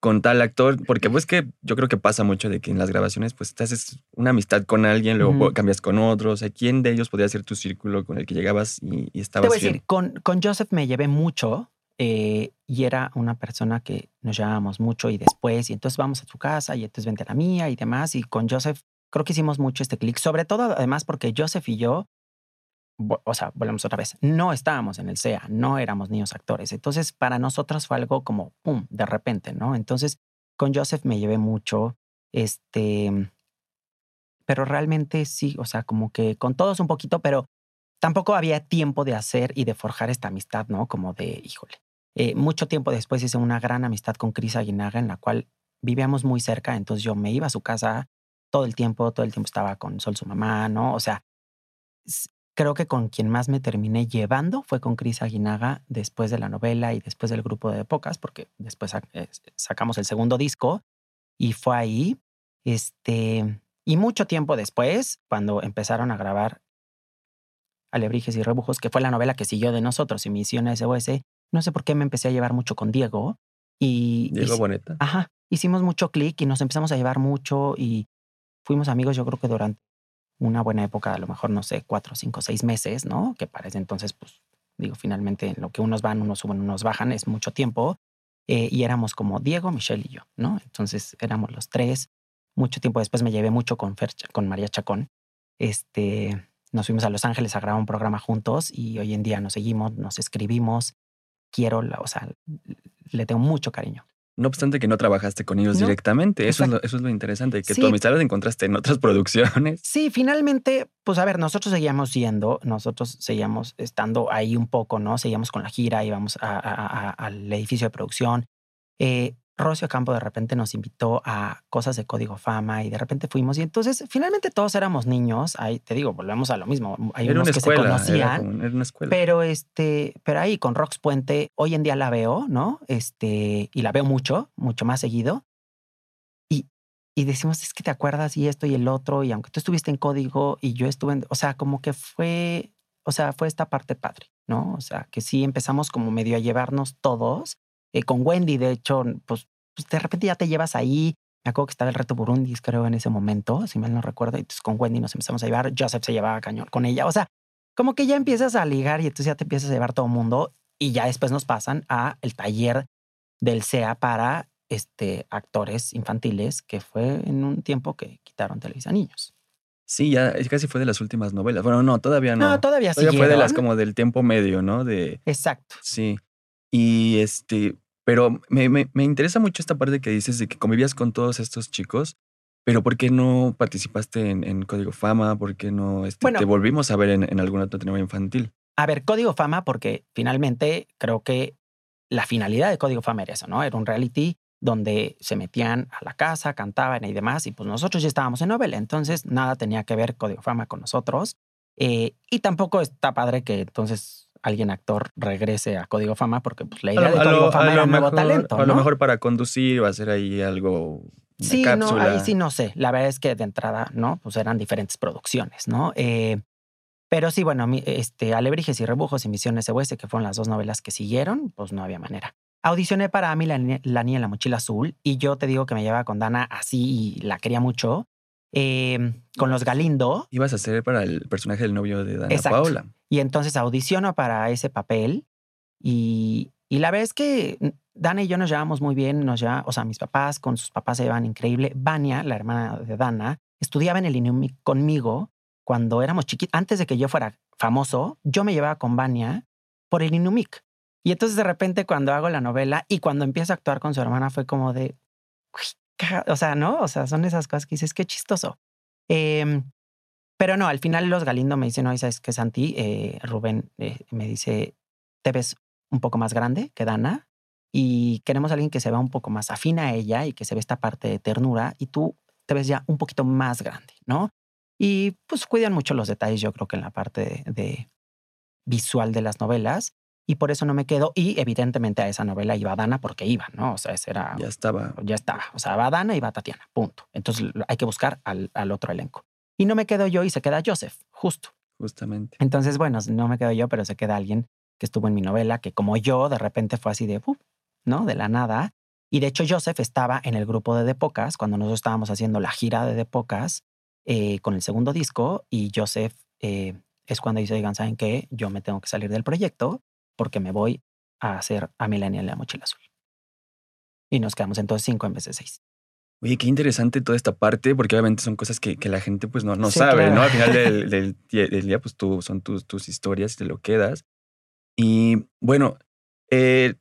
con tal actor, porque pues que yo creo que pasa mucho de que en las grabaciones pues te haces una amistad con alguien, luego cambias con otro, o sea, ¿quién de ellos podría ser tu círculo con el que llegabas y, estabas Te voy a decir, con, con Joseph me llevé mucho eh, y era una persona que nos llevábamos mucho y después, y entonces vamos a tu casa y entonces vente a la mía y demás, y con Joseph creo que hicimos mucho este clic, sobre todo además porque Joseph y yo o sea, volvemos otra vez, no estábamos en el SEA, no éramos niños actores. Entonces, para nosotros fue algo como, ¡pum!, de repente, ¿no? Entonces, con Joseph me llevé mucho. Este, pero realmente sí, o sea, como que con todos un poquito, pero tampoco había tiempo de hacer y de forjar esta amistad, ¿no? Como de, híjole. Eh, mucho tiempo después hice una gran amistad con Cris Aguinaga, en la cual vivíamos muy cerca, entonces yo me iba a su casa todo el tiempo, todo el tiempo estaba con Sol, su mamá, ¿no? O sea, creo que con quien más me terminé llevando fue con Cris Aguinaga después de la novela y después del grupo de Pocas, porque después eh, sacamos el segundo disco y fue ahí. Este, y mucho tiempo después, cuando empezaron a grabar Alebrijes y Rebujos, que fue la novela que siguió de nosotros y Misión SOS, no sé por qué me empecé a llevar mucho con Diego. Y, Diego Boneta. Ajá, hicimos mucho clic y nos empezamos a llevar mucho y fuimos amigos yo creo que durante una buena época, a lo mejor, no sé, cuatro, cinco, seis meses, ¿no? Que parece entonces, pues, digo, finalmente en lo que unos van, unos suben, unos bajan, es mucho tiempo. Eh, y éramos como Diego, Michelle y yo, ¿no? Entonces éramos los tres. Mucho tiempo después me llevé mucho con, con María Chacón. Este, nos fuimos a Los Ángeles a grabar un programa juntos y hoy en día nos seguimos, nos escribimos. Quiero, o sea, le tengo mucho cariño. No obstante que no trabajaste con ellos directamente. Eso es, lo, eso es, lo, interesante, que tu amistad la encontraste en otras producciones. Sí, finalmente, pues a ver, nosotros seguíamos yendo, nosotros seguíamos estando ahí un poco, ¿no? Seguíamos con la gira, íbamos al edificio de producción. Eh, Rocio Campo de repente nos invitó a cosas de código fama y de repente fuimos y entonces finalmente todos éramos niños. Ahí te digo, volvemos a lo mismo. Hay unos que se conocían, era una escuela. pero este, pero ahí con Rox Puente hoy en día la veo, ¿no? Este y la veo mucho, mucho más seguido. Y y decimos es que te acuerdas y esto y el otro y aunque tú estuviste en código y yo estuve, en, o sea, como que fue, o sea, fue esta parte padre, ¿no? O sea, que sí empezamos como medio a llevarnos todos eh, con Wendy, de hecho, pues, pues, de repente ya te llevas ahí. Me acuerdo que estaba el reto Burundi, creo, en ese momento, si mal no recuerdo. Y entonces con Wendy nos empezamos a llevar. Joseph se llevaba cañón con ella. O sea, como que ya empiezas a ligar y entonces ya te empiezas a llevar todo el mundo. Y ya después nos pasan a el taller del SEA para este, actores infantiles, que fue en un tiempo que quitaron Televisa Niños. Sí, ya casi fue de las últimas novelas. Bueno, no, todavía no. No, todavía, sí. fue de las como del tiempo medio, ¿no? De. Exacto. Sí. Y este, pero me, me, me, interesa mucho esta parte que dices de que convivías con todos estos chicos, pero ¿por qué no participaste en, en Código Fama? ¿Por qué no este, te volvimos a ver en, en alguna otra telenovela infantil? A ver, Código Fama, porque finalmente creo que la finalidad de Código Fama era eso, ¿no? Era un reality donde se metían a la casa, cantaban y demás, y pues nosotros ya estábamos en novela, entonces nada tenía que ver Código Fama con nosotros. Eh, y tampoco está padre que entonces alguien actor regrese a Código Fama, porque pues, la idea de Código Fama era un nuevo talento. A lo mejor para conducir va a ser ahí algo. Sí, no, ahí sí no sé. La verdad es que de entrada, ¿no? Pues eran diferentes producciones, ¿no? Eh, pero sí, bueno, este, Alebrijes y Rebujos y Misiones SOS, que fueron las dos novelas que siguieron, pues no había manera. Audicioné para mí la, la niña en la mochila azul y yo te digo que me llevaba con Dana así y la quería mucho. Em, con los Galindo. Ibas a ser para el personaje del novio de Dana Paola. Y entonces audiciono para ese papel y, y, la verdad es que Dana y yo nos llevamos muy bien, nos lleva, o sea, mis papás con sus papás se llevan increíble. Vania, la hermana de Dana, estudiaba en el INUMIC conmigo cuando éramos chiquitos. Antes de que yo fuera famoso, yo me llevaba con Vania por el INUMIC. Y entonces de repente cuando hago la novela y cuando empiezo a actuar con su hermana fue como de, o sea, ¿no? O sea, son esas cosas que dices, qué chistoso. Em, pero no, al final los Galindo me dicen, no, ¿sabes qué, Santi? Eh, Rubén eh, me dice, te ves un poco más grande que Dana y queremos a alguien que se vea un poco más afín a ella y que se ve esta parte de ternura y tú te ves ya un poquito más grande, ¿no? Y pues cuidan mucho los detalles, yo creo que en la parte de visual de las novelas y por eso no me quedo. Y evidentemente a esa novela iba Dana porque iba, ¿no? O sea, ese era. Ya estaba. Ya estaba. O sea, va Dana y va Tatiana, punto. Entonces hay que buscar al, al otro elenco. Y no me quedo yo y se queda Joseph, justo. Justamente. Entonces, bueno, no me quedo yo, pero se queda alguien que estuvo en mi novela, que como yo, de repente fue así de, ¿no? De la nada. Y de hecho, Joseph estaba en el grupo de Depocas cuando nosotros estábamos haciendo la gira de Depocas eh, con el segundo disco. Y Joseph eh, es cuando dice, oigan, ¿saben qué? Yo me tengo que salir del proyecto porque me voy a hacer a Millennial la mochila azul. Y nos quedamos entonces cinco en vez de seis. Oye, qué interesante toda esta parte, porque obviamente son cosas que, que la gente pues no, no sabe, ¿no? Al final del, del, día, pues tú, son tus, tus historias, te lo quedas. Y bueno, eh,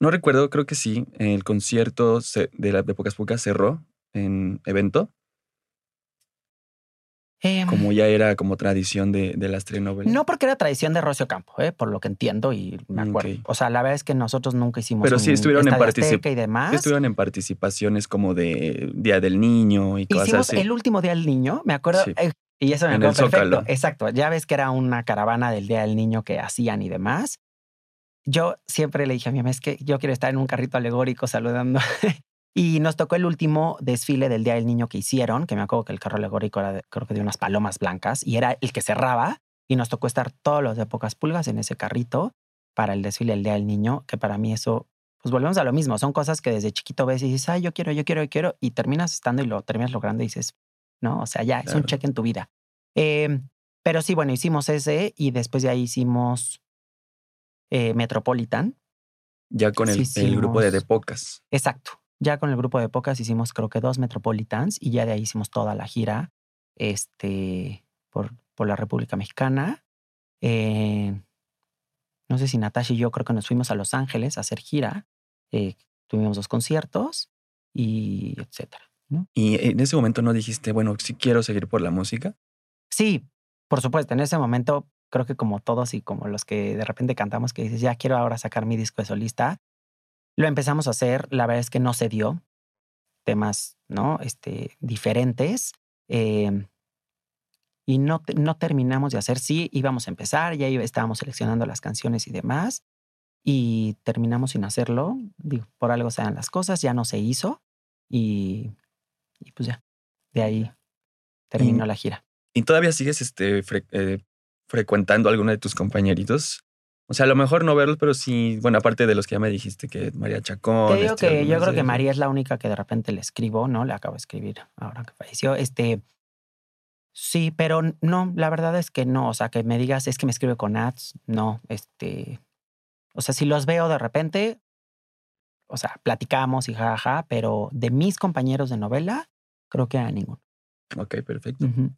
no recuerdo, creo que sí, el concierto de, la, de Pocas Pocas cerró en evento. Em, Como ya era como tradición de, de las telenovelas. no porque era tradición de Rocio Campo, ¿eh? por lo que entiendo y me acuerdo. Ok. O sea, la verdad es que nosotros nunca hicimos Pero sí estuvieron en Estadio particip- Azteca y demás. Sí estuvieron en participaciones como de Día del Niño y cosas Hicimos así. el último día del niño, me acuerdo. Sí. eh, y eso me En acuerdo el perfecto. Zócalo. Exacto. Ya ves que era una caravana del día del niño que hacían y demás. Yo siempre le dije a mi mamá, es que yo quiero estar en un carrito alegórico saludando. Y nos tocó el último desfile del Día del Niño que hicieron, que me acuerdo que el carro alegórico era, de- creo que de unas palomas blancas, y era el que cerraba. Y nos tocó estar todos los de pocas pulgas en ese carrito para el desfile del Día del Niño, que para mí eso, pues volvemos a lo mismo. Son cosas que desde chiquito ves y dices, ay, yo quiero, yo quiero, yo quiero, y terminas estando y lo terminas logrando y dices, no, o sea, ya es un cheque en tu vida. Eh, pero sí, bueno, hicimos ese y después de ahí hicimos eh, Metropolitan. Ya con el, el grupo de hicimos- De Pocas. Exacto. Ya con el grupo de pocas hicimos creo que dos Metropolitans y ya de ahí hicimos toda la gira este, por, por la República Mexicana. Eh, no sé si Natasha y yo creo que nos fuimos a Los Ángeles a hacer gira. Eh, tuvimos dos conciertos y etcétera. ¿no? Y en ese momento no dijiste, bueno, sí quiero seguir por la música. Sí, por supuesto, en ese momento creo que como todos y como los que de repente cantamos que dices, ya quiero ahora sacar mi disco de solista, lo empezamos a hacer, la verdad es que no se dio, temas, ¿no? Este, diferentes. eh, y no, no terminamos de hacer, sí, íbamos a empezar, ya estábamos seleccionando las canciones y demás, y terminamos sin hacerlo, digo, por algo se dan las cosas, ya no se hizo, y, y pues ya, de ahí terminó la gira. ¿Y todavía sigues este, fre- eh, frecuentando a alguno de tus compañeritos? O sea, a lo mejor no verlos, pero sí, bueno, aparte de los que ya me dijiste, que María Chacón. Te digo este, que yo creo que. María es la única que de repente le escribo, ¿no? Le acabo de escribir ahora que falleció. Este. Sí, pero no, la verdad es que no. O sea, que me digas, es que me escribe con ads. No, este. O sea, si los veo de repente, o sea, platicamos y jaja, pero de mis compañeros de novela, creo que a ninguno. Ok, perfecto. Ujú.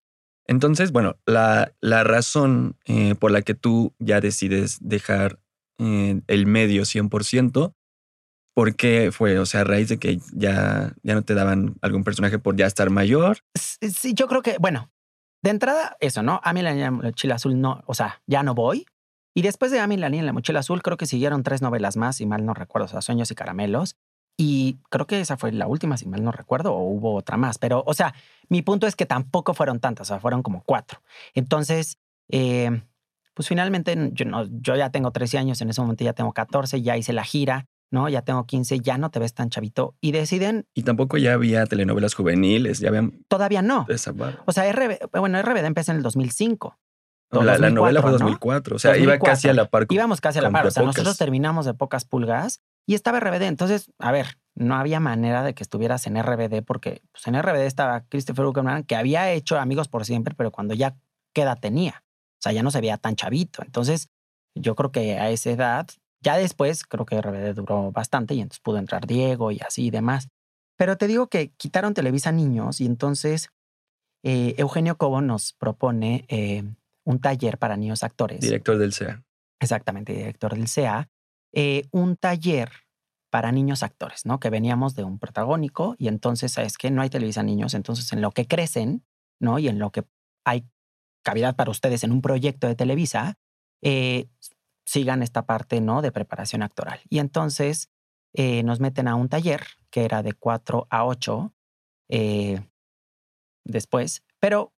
Entonces, bueno, la, la razón eh, por la que tú ya decides dejar eh, el medio 100%, ¿por qué fue? O sea, a raíz de que ya, ya no te daban algún personaje por ya estar mayor. Sí, yo creo que, bueno, de entrada, eso, ¿no? A mí la niña en la mochila azul no, o sea, ya no voy. Y después de A mí la niña en la mochila azul, creo que siguieron tres novelas más, si mal no recuerdo, o sea, Sueños y Caramelos. Y creo que esa fue la última, si mal no recuerdo, o hubo otra más. Pero, o sea, mi punto es que tampoco fueron tantas, o sea, fueron como cuatro. Entonces, eh, pues finalmente yo, no, yo ya tengo 13 años, en ese momento ya tengo 14, ya hice la gira, ¿no? Ya tengo 15, ya no te ves tan chavito. Y deciden, Y tampoco ya había telenovelas juveniles, ya habían todavía no. esa. O sea, RB, bueno, RBD empezó en el 2005. No, la, la 2004, novela fue ¿no? 2004, o sea, iba 2004. casi a la par. Íbamos casi a la par. O sea, pocas. nosotros terminamos de pocas pulgas y estaba RBD. Entonces, a ver, no había manera de que estuvieras en RBD porque pues, en RBD estaba Christopher Uckerman, que había hecho Amigos por Siempre, pero cuando ya qué edad tenía. O sea, ya no se veía tan chavito. Entonces, yo creo que a esa edad, ya después, creo que RBD duró bastante y entonces pudo entrar Diego y así y demás. Pero te digo que quitaron Televisa Niños y entonces eh, Eugenio Cobo nos propone eh, un taller para niños actores Director del CEA. exactamente, director del CA, eh, un taller para niños actores, ¿no? Que veníamos de un protagónico y entonces, ¿sabes qué? No hay Televisa Niños, entonces en lo que crecen, ¿no? Y en lo que hay cavidad para ustedes en un proyecto de Televisa, eh, sigan esta parte, ¿no? De preparación actoral. Y entonces eh, nos meten a un taller que era de 4 a 8 eh, después, pero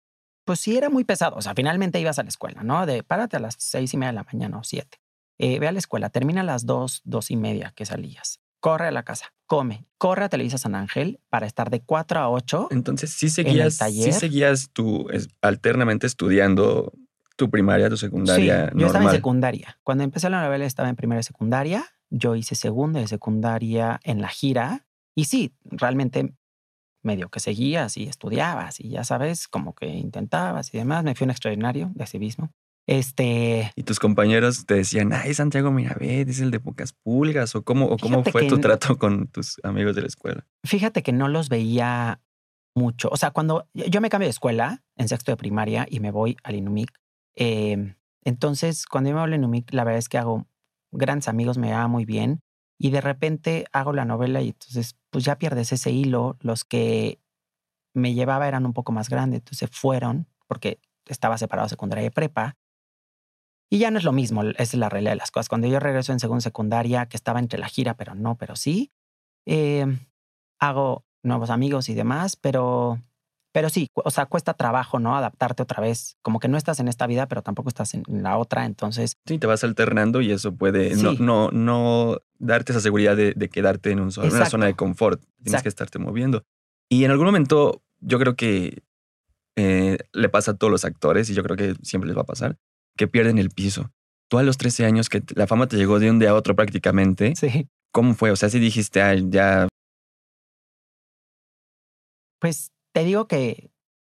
pues sí era muy pesado. O sea, finalmente ibas a la escuela, ¿no? De párate a las seis y media de la mañana o siete. Eh, ve a la escuela, termina a las dos, dos y media que salías. Corre a la casa, come, corre a Televisa San Ángel para estar de 4 a 8. Entonces, sí seguías, sí taller? seguías tú es- alternamente estudiando tu primaria, tu Sí, secundaria yo estaba en secundaria. Cuando empecé la novela estaba en primera de secundaria. Yo hice segunda de secundaria en la gira. Y sí, realmente medio que seguías y estudiabas y ya sabes, como que intentabas y demás. Me fui un extraordinario de civismo. Este, Y tus compañeros te decían, ay, Santiago Mirabet es el de pocas pulgas, o cómo, o cómo fue que tu trato con tus amigos de la escuela. Fíjate que no los veía mucho. O sea, cuando yo me cambio de escuela en sexto de primaria y me voy al Inumic, eh, entonces cuando yo me voy al Inumic, la verdad es que hago grandes amigos, me va muy bien y de repente hago la novela y entonces pues ya pierdes ese hilo. Los que me llevaba eran un poco más grandes, entonces fueron porque estaba separado secundaria y prepa. Y ya no es lo mismo, esa es la realidad de las cosas. Cuando yo regreso en segunda secundaria, que estaba entre la gira, pero no, pero sí, eh, hago nuevos amigos y demás, pero, pero sí, o sea, cuesta trabajo, ¿no? Adaptarte otra vez. Como que no estás en esta vida, pero tampoco estás en la otra, entonces... Sí, te vas alternando y eso puede no, no, no darte esa seguridad de, quedarte en, un, en una zona de confort. Tienes que estarte moviendo. Y en algún momento yo creo que eh, le pasa a todos los actores y yo creo que siempre les va a pasar, que pierden el piso. Tú a los 13 años que la fama te llegó de un día a otro prácticamente. Sí. ¿Cómo fue? O sea, si dijiste, ah, ya... Pues te digo que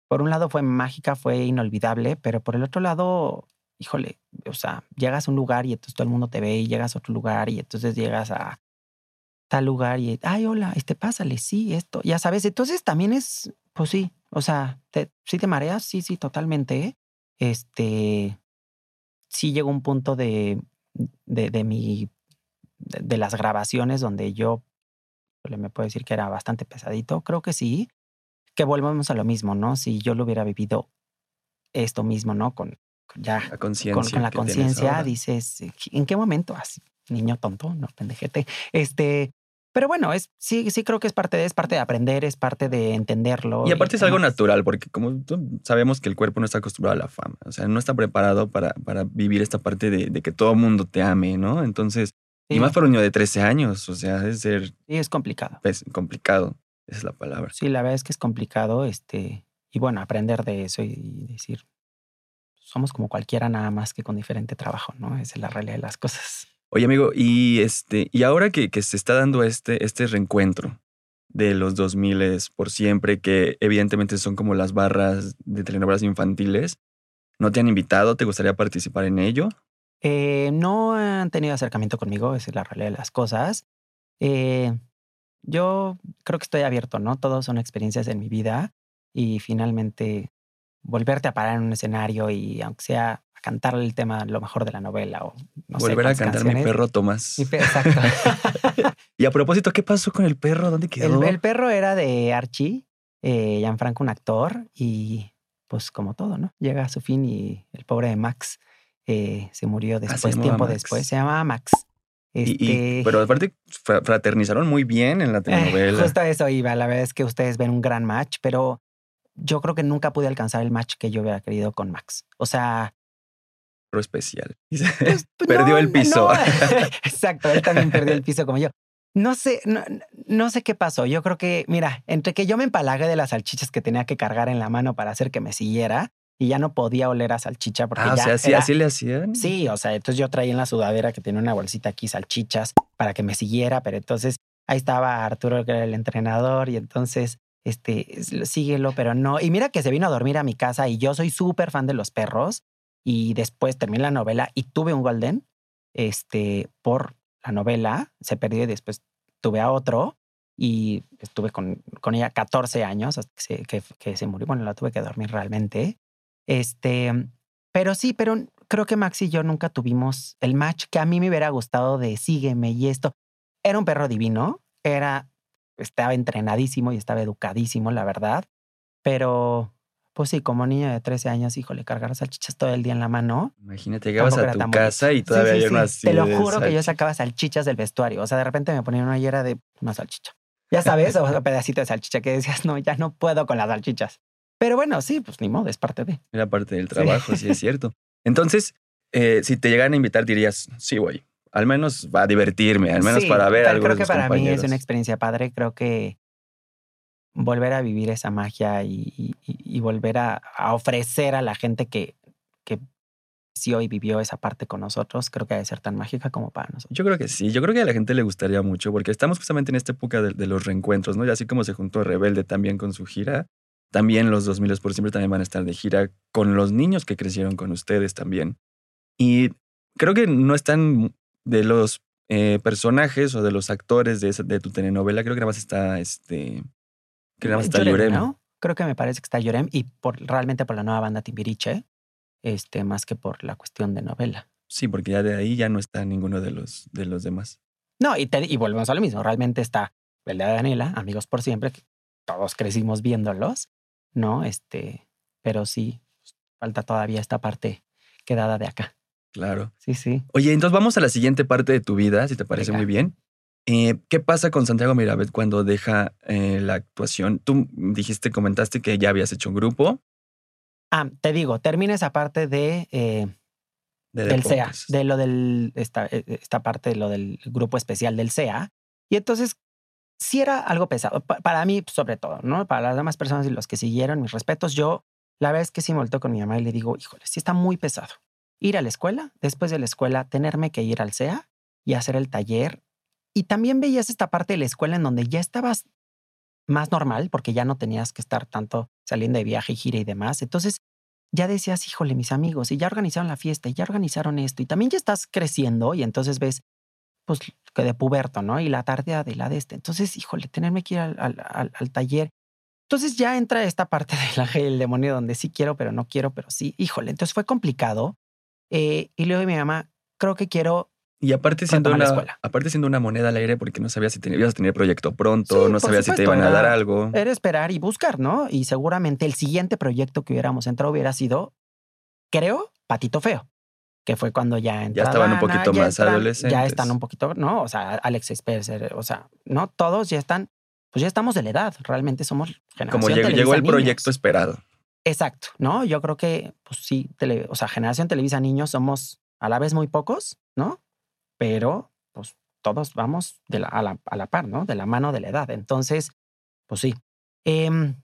por un lado fue mágica, fue inolvidable, pero por el otro lado, híjole, o sea, llegas a un lugar y entonces todo el mundo te ve y llegas a otro lugar y entonces llegas a tal lugar y, ay, hola, este, pásale, sí, esto, ya sabes. Entonces también es, pues sí, o sea, te, ¿sí te mareas? Sí, sí, totalmente. Este, sí llegó un punto de, de, de mi, de, las grabaciones donde yo, me puedo decir que era bastante pesadito. Creo que sí, que volvemos a lo mismo, ¿no? Si yo lo hubiera vivido esto mismo, ¿no? Con, ya, la con, con, la conciencia, dices, ¿en qué momento? Así, niño tonto, no pendejete. Este, pero bueno, es, sí, sí creo que es parte de, es parte de aprender, es parte de entenderlo. Y aparte es algo natural, porque como sabemos que el cuerpo no está acostumbrado a la fama, o sea, no está preparado para, para vivir esta parte de, que todo el mundo te ame, ¿no? Entonces, y más para un niño de 13 años, o sea, es ser... Sí, es complicado. Es complicado, esa es la palabra. Sí, la verdad es que es complicado, este, y bueno, aprender de eso y decir, somos como cualquiera nada más que con diferente trabajo, ¿no? Esa es la realidad de las cosas. Oye, amigo, y este, y ahora que, que se está dando este, este reencuentro de los 2000 por siempre, que evidentemente son como las barras de telenovelas infantiles, ¿no te han invitado? ¿Te gustaría participar en ello? Eh, no han tenido acercamiento conmigo, esa es la realidad de las cosas. Eh, yo creo que estoy abierto, ¿no? Todos son experiencias en mi vida y finalmente volverte a parar en un escenario y aunque sea cantarle el tema lo mejor de la novela o no Volver a cantar mi perro Tomás. exacto. y a propósito, ¿qué pasó con el perro? ¿Dónde quedó? El, perro era de Archie, eh, Gianfranco, un actor, y pues como todo, ¿no? Llega a su fin y el pobre de Max eh, se murió ah, después, tiempo después. Se llamaba Max. Este... pero aparte fraternizaron muy bien en la eh, telenovela. justo eso iba. La verdad es que ustedes ven un gran match, pero yo creo que nunca pude alcanzar el match que yo hubiera querido con Max. O sea, especial. Pues, pues, perdió el piso. Exacto, él también perdió el piso como yo. No sé, no, sé qué pasó. Yo creo que, mira, entre que yo me empalagué de las salchichas que tenía que cargar en la mano para hacer que me siguiera y ya no podía oler a salchicha porque ah, ya. O sea, así le hacían. Sí, o sea, entonces yo traía en la sudadera que tenía una bolsita aquí salchichas para que me siguiera, pero entonces ahí estaba Arturo, que era el entrenador, y entonces este, síguelo, pero no. Y mira que se vino a dormir a mi casa y yo soy súper fan de los perros y después terminé la novela y tuve un Golden este, por la novela, se perdió y después tuve a otro y estuve con, con ella 14 años hasta que se, que, que se murió. Bueno, la tuve que dormir realmente. Este, pero sí, pero creo que Max y yo nunca tuvimos el match que a mí me hubiera gustado de sígueme y esto. Era un perro divino, era, estaba entrenadísimo y estaba educadísimo, la verdad, pero pues sí, como niño de 13 años, híjole, cargar salchichas todo el día en la mano. Imagínate, llegabas a tu casa y todavía hay unas Te lo juro que yo sacaba salchichas del vestuario. O sea, de repente me ponían una hiera de una salchicha. Ya sabes, o un pedacito de salchicha que decías, no, ya no puedo con las salchichas. Pero bueno, sí, pues ni modo, es parte de. Era parte del trabajo, sí, es cierto. Entonces, eh, si te llegan a invitar, dirías, sí, voy. Al menos va a divertirme, al menos para ver algo. Creo que para mí es una experiencia padre. Creo que volver a vivir esa magia y, volver a, ofrecer a la gente que, que sí hoy vivió esa parte con nosotros, creo que debe ser tan mágica como para nosotros. Yo creo que sí, yo creo que a la gente le gustaría mucho porque estamos justamente en esta época de, los reencuentros, ¿no? Y así como se juntó Rebelde también con su gira, también los 2000 por siempre también van a estar de gira con los niños que crecieron con ustedes también. Y creo que no están de los eh, personajes o de los actores de, de tu telenovela, creo que nada más está este Creo que está Llorem, Creo que me parece que está Llorem y por, realmente por la nueva banda Timbiriche, este, más que por la cuestión de novela. Sí, porque ya de ahí ya no está ninguno de los, de los demás. No, y, y volvemos a lo mismo. Realmente está el de Daniela, Amigos por Siempre, todos crecimos viéndolos, ¿no? Este, pero sí, falta todavía esta parte quedada de acá. Claro. Sí, sí. Oye, entonces vamos a la siguiente parte de tu vida, si te parece Venga. muy bien. Eh, ¿Qué pasa con Santiago Mirabet cuando deja eh, la actuación? Tú dijiste, comentaste que ya habías hecho un grupo Ah, te digo, termina esa parte de eh, de del CEA, deportes. de lo del, esta, eh, esta parte de lo del grupo especial del CEA. Y entonces, sí era algo pesado, pa- para mí sobre todo, ¿no? Para las demás personas y los que siguieron, mis respetos, yo la es que sí me volteo con mi mamá y le digo, híjole, sí está muy pesado. Ir a la escuela, después de la escuela, tenerme que ir al CEA y hacer el taller. Y también veías esta parte de la escuela en donde ya estabas más normal, porque ya no tenías que estar tanto saliendo de viaje y gira y demás. Entonces, ya decías, híjole, mis amigos, y ya organizaron la fiesta, y ya organizaron esto, y también ya estás creciendo, y entonces ves, pues, que de puberto, ¿no? Y la tarde de la de este. Entonces, híjole, tenerme que ir al, al- al- al taller. Entonces ya entra esta parte del ángel demonio donde sí quiero, pero no quiero, pero sí, híjole. Entonces fue complicado. Eh, y luego mi mamá, creo que quiero Y aparte siendo, una, aparte siendo una moneda al aire porque no sabías si te- ibas a tener proyecto pronto, Sí, no sabías si te iban a dar algo. era esperar y buscar, ¿no? Y seguramente el siguiente proyecto que hubiéramos entrado hubiera sido, creo, Patito Feo, que fue cuando ya entra estaban un poquito ya más entran- Ya adolescentes. están un poquito, ¿no? O sea, Alex Spencer, o sea, no todos ya están, pues ya estamos de la edad, realmente somos generación Como llegó, llegó el niños. proyecto esperado. Exacto, ¿no? Yo creo que, pues sí, tele- o sea, generación Televisa niños somos a la vez muy pocos, ¿no? Pero, pues todos vamos de la, a, la, a la par, ¿no? De la mano de la edad. Entonces, pues sí. Em,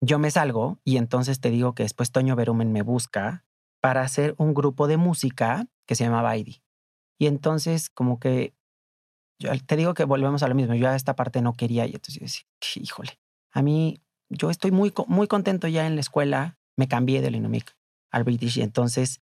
yo me salgo y entonces te digo que después Toño Berumen me busca para hacer un grupo de música que se llamaba ID. Y entonces, como que, yo te digo que volvemos a lo mismo. Yo a esta parte no quería y entonces yo decía, híjole, a mí yo estoy muy, muy contento ya en la escuela. Me cambié del Inumic al British y entonces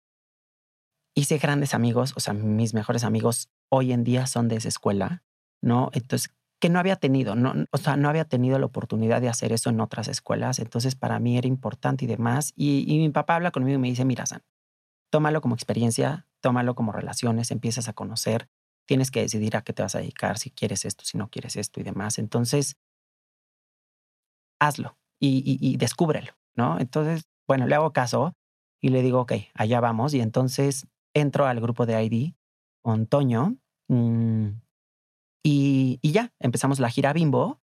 hice grandes amigos. O sea, mis mejores amigos hoy en día son de esa escuela, ¿no? Entonces, que no había tenido, no, o sea, no había tenido la oportunidad de hacer eso en otras escuelas. Entonces, para mí era importante y demás. Y, y mi papá habla conmigo y me dice, mira, San, tómalo como experiencia, tómalo como relaciones, empiezas a conocer, tienes que decidir a qué te vas a dedicar, si quieres esto, si no quieres esto y demás. Entonces, hazlo y, descúbrelo, ¿no? Entonces, bueno, le hago caso y le digo, ok, allá vamos. Y entonces entro al grupo de ID con mm, y, ya, empezamos la gira Bimbo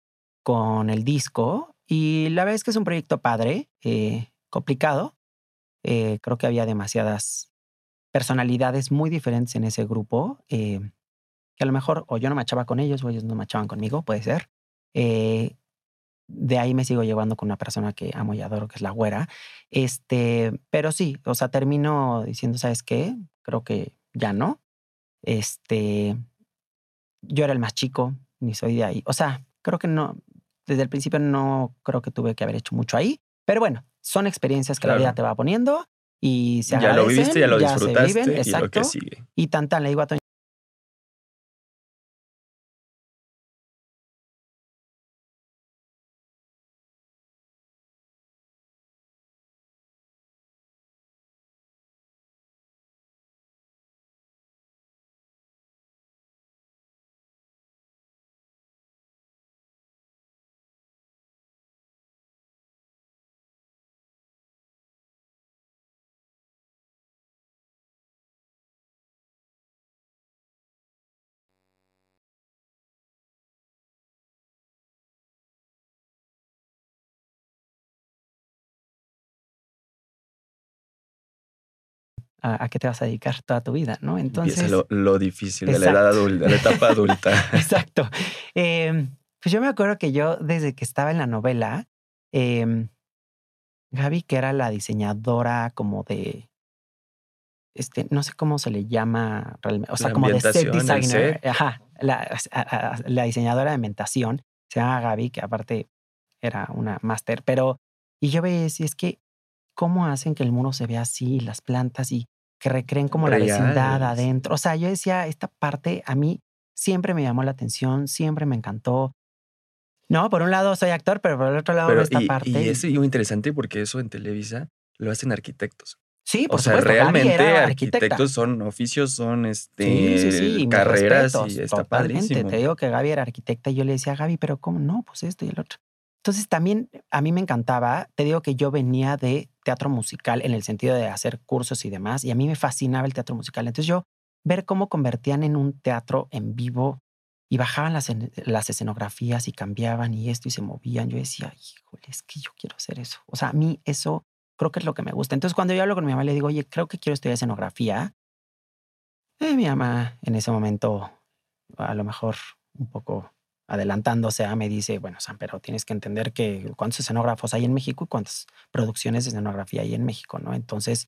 con el disco. Y la verdad es que es un proyecto padre, eh, complicado. Eh, creo que había demasiadas personalidades muy diferentes en ese grupo, eh, que a lo mejor o yo no machaba con ellos o ellos no machaban conmigo, puede ser. De ahí me sigo llevando con una persona que amo y adoro, que es la güera. Este, pero sí, o sea, termino diciendo, ¿sabes qué? Creo que ya no. Este, yo era el más chico, ni soy de ahí. O sea, creo que no, desde el principio no creo que tuve que haber hecho mucho ahí. Pero bueno, son experiencias que la vida te va poniendo y se Ya lo viviste, ya lo agradecen, se disfrutaste viven, y lo exacto. que sigue. Y tan tan le digo a Toño. ¿A, a qué te vas a dedicar toda tu vida? ¿no? Entonces, Empieza lo, lo difícil de la edad adulta, de la etapa adulta. Exacto. Eh, pues yo me acuerdo que yo, desde que estaba en la novela, eh, Gaby, que era la diseñadora como de. Este, no sé cómo se le llama realmente. O sea, La como de set designer. Ajá. La, a- a- la diseñadora de ambientación se llama Gaby, que aparte era una máster. Pero, y yo veía, si es que, ¿cómo hacen que el muro se vea así, las plantas y que recreen como la vecindad adentro? O sea, yo decía, esta parte a mí siempre me llamó la atención, siempre me encantó. No, por un lado soy actor, pero por el otro lado Pero, esta y, parte. y y- es muy interesante porque eso en Televisa lo hacen arquitectos. sí, por o sea, supuesto, realmente arquitectos son oficios, son este, Sí, sí, sí, mis carreras respetos, y está padrísimo. Te digo que Gaby era arquitecta y yo le decía, Gaby, pero ¿cómo no? Pues esto y el otro. Entonces también a mí me encantaba, te digo que yo venía de teatro musical en el sentido de hacer cursos y demás, y a mí me fascinaba el teatro musical. Entonces yo ver cómo convertían en un teatro en vivo y bajaban las, escenografías y cambiaban y esto y se movían, yo decía, híjole, es que yo quiero hacer eso. O sea, a mí eso creo que es lo que me gusta. Entonces cuando yo hablo con mi mamá le digo, oye, creo que quiero estudiar escenografía, eh, mi mamá en ese momento a lo mejor un poco adelantándose a me dice, bueno, Sam, pero tienes que entender que cuántos escenógrafos hay en México y cuántas producciones de escenografía hay en México, ¿no? Entonces...